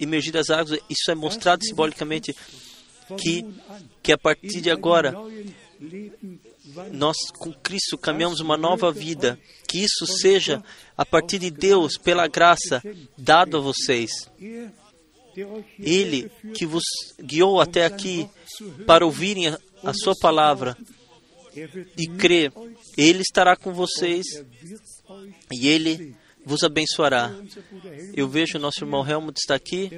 emergir das águas, isso é mostrado simbolicamente que, que a partir de agora nós com Cristo caminhamos uma nova vida. Que isso seja a partir de Deus, pela graça, dado a vocês. Ele que vos guiou até aqui para ouvirem a, sua palavra e crer, Ele estará com vocês e Ele vos abençoará. Eu vejo o nosso irmão Helmut está aqui.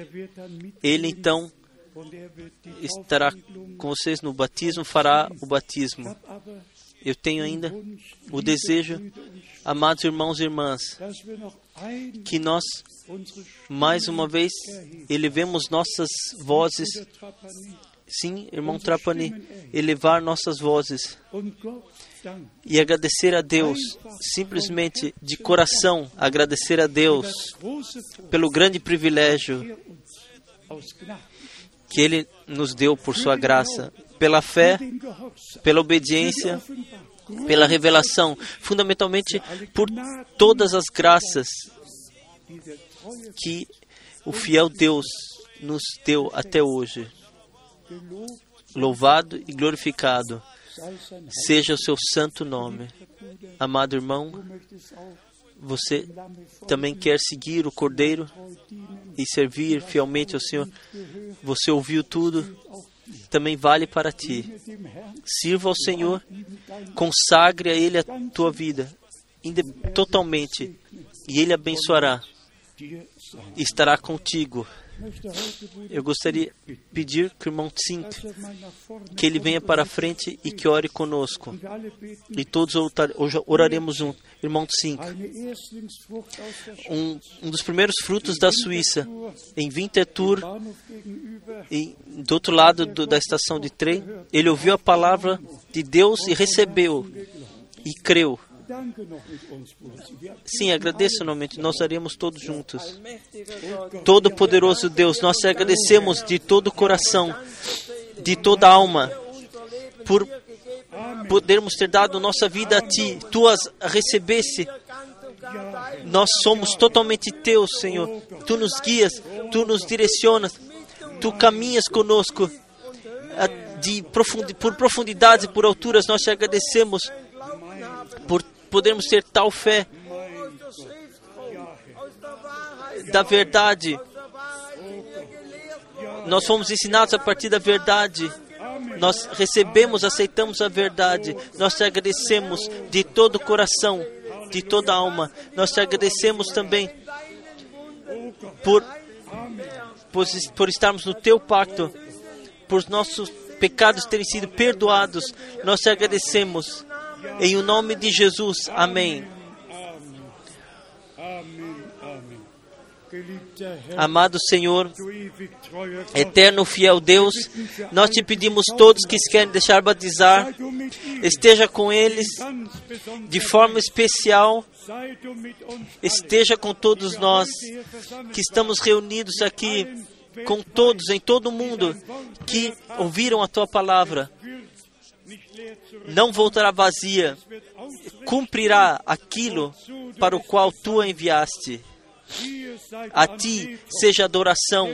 Ele então estará com vocês no batismo, fará o batismo. Eu tenho ainda o desejo, amados irmãos e irmãs, que nós, mais uma vez, elevemos nossas vozes. Sim, irmão Trapani, elevar nossas vozes e agradecer a Deus, simplesmente de coração, agradecer a Deus pelo grande privilégio que Ele nos deu por Sua graça, pela fé, pela obediência, pela revelação, fundamentalmente por todas as graças que o fiel Deus nos deu até hoje. Louvado e glorificado seja o seu santo nome. Amado irmão, você também quer seguir o Cordeiro e servir fielmente ao Senhor? Você ouviu tudo? Também vale para ti. Sirva ao Senhor, consagre a Ele a tua vida totalmente, e Ele abençoará, estará contigo eu gostaria de pedir que o irmão Tsink, que ele venha para a frente e que ore conosco. E todos oraremos juntos. Irmão Tsink, um, um dos primeiros frutos da Suíça, em Winterthur, do outro lado do, da estação de trem, ele ouviu a palavra de Deus e recebeu e creu. Sim, agradeço novamente. Nós oraremos todos juntos. Todo-Poderoso Deus, nós te agradecemos de todo o coração, de toda a alma, por podermos ter dado nossa vida a Ti. Tu as recebesse. Nós somos totalmente Teus, Senhor. Tu nos guias, Tu nos direcionas, Tu caminhas conosco. De profundi por profundidades e por alturas, nós te agradecemos por podermos ter tal fé da verdade. Nós fomos ensinados a partir da verdade. Nós recebemos, aceitamos a verdade. Nós te agradecemos de todo o coração, de toda a alma. Nós te agradecemos também por por, por estarmos no teu pacto, por nossos pecados terem sido perdoados. Nós te agradecemos. Em o nome de Jesus. Amém. Amado Senhor, eterno fiel Deus, nós te pedimos todos que querem deixar batizar, esteja com eles de forma especial, esteja com todos nós que estamos reunidos aqui, com todos em todo o mundo que ouviram a tua palavra. Não voltará vazia, cumprirá aquilo para o qual tu a enviaste. A ti seja a adoração,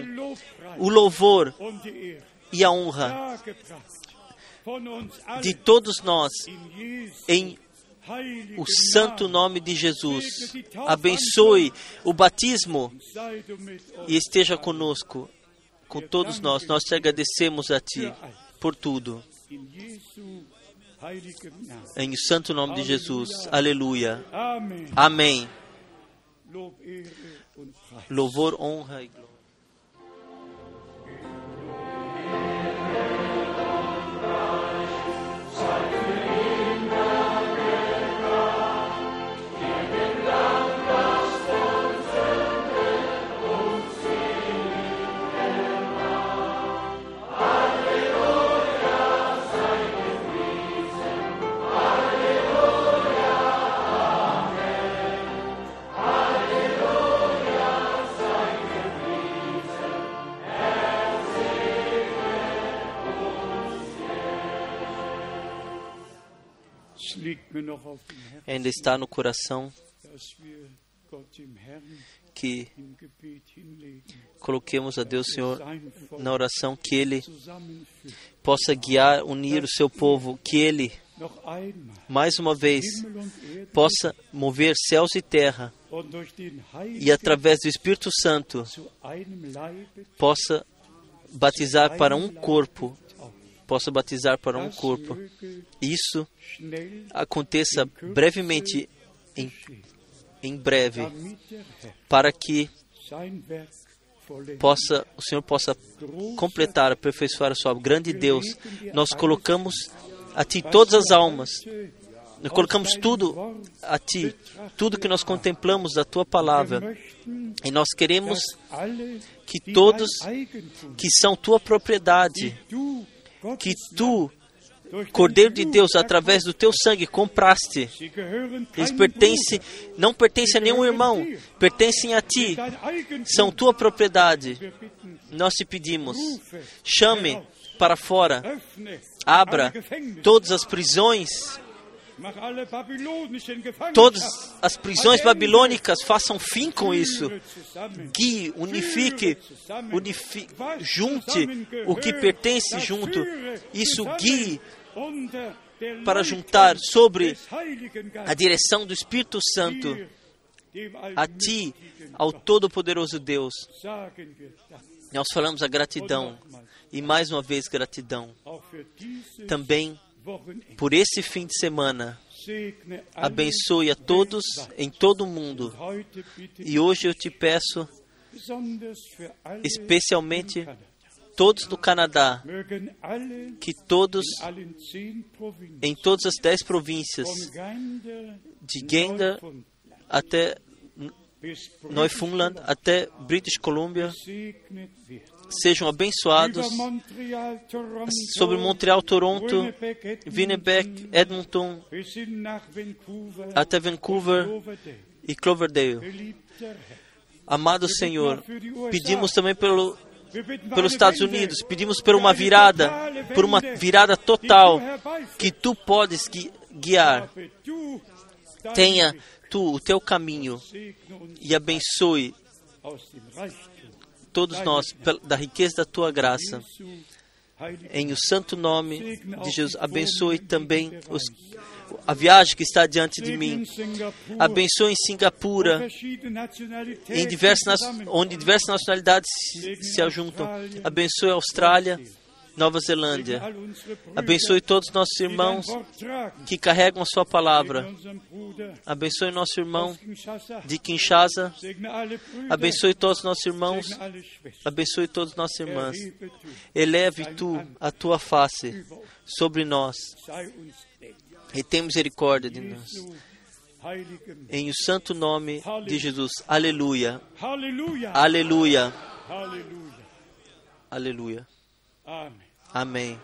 o louvor e a honra de todos nós em o santo nome de Jesus. Abençoe o batismo e esteja conosco, com todos nós. Nós te agradecemos a ti por tudo. Em santo nome de Jesus. Aleluia. Amém. Louvor, honra e glória. Ainda está no coração que coloquemos a Deus, Senhor, na oração, que Ele possa guiar, unir o seu povo, que Ele, mais uma vez, possa mover céus e terra e, através do Espírito Santo, possa batizar para um corpo possa batizar para um corpo. Isso aconteça brevemente, em, em breve, para que possa o Senhor possa completar, aperfeiçoar a sua obra. Grande Deus, nós colocamos a Ti todas as almas. Nós colocamos tudo a Ti, tudo que nós contemplamos da Tua palavra. E nós queremos que todos que são Tua propriedade, que tu, Cordeiro de Deus, através do teu sangue compraste. Eles pertencem, não pertencem a nenhum irmão, pertencem a ti, são tua propriedade. Nós te pedimos, chame para fora, abra todas as prisões Todas as prisões babilônicas façam fim com isso. Guie, unifique, unifique, junte o que pertence junto. Isso guie para juntar sobre a direção do Espírito Santo a ti, ao Todo-Poderoso Deus. Nós falamos a gratidão e mais uma vez gratidão. Também por esse fim de semana. Abençoe a todos em todo o mundo. E hoje eu te peço, especialmente todos do Canadá, que todos, em todas as dez províncias, de Gander até Neufundland, até British Columbia, sejam abençoados sobre Montreal, Toronto, Winnipeg, Edmonton, até Vancouver e Cloverdale. Amado Senhor, pedimos também pelo pelos Estados Unidos, pedimos por uma virada, por uma virada total que tu podes guiar. Tenha tu o teu caminho e abençoe todos nós da riqueza da tua graça. Em o santo nome de Jesus, abençoe também os, a viagem que está diante de mim. Abençoe em Singapura, em diversas, onde diversas nacionalidades se, se ajuntam. Abençoe a Austrália, Nova Zelândia. Abençoe todos os nossos irmãos que carregam a sua palavra. Abençoe nosso irmão de Kinshasa. Abençoe todos os nossos irmãos. Abençoe todas as nossas irmãs. Eleve tu a tua face sobre nós e tem misericórdia de nós. Em o santo nome de Jesus. Aleluia. Aleluia. Aleluia. Amém.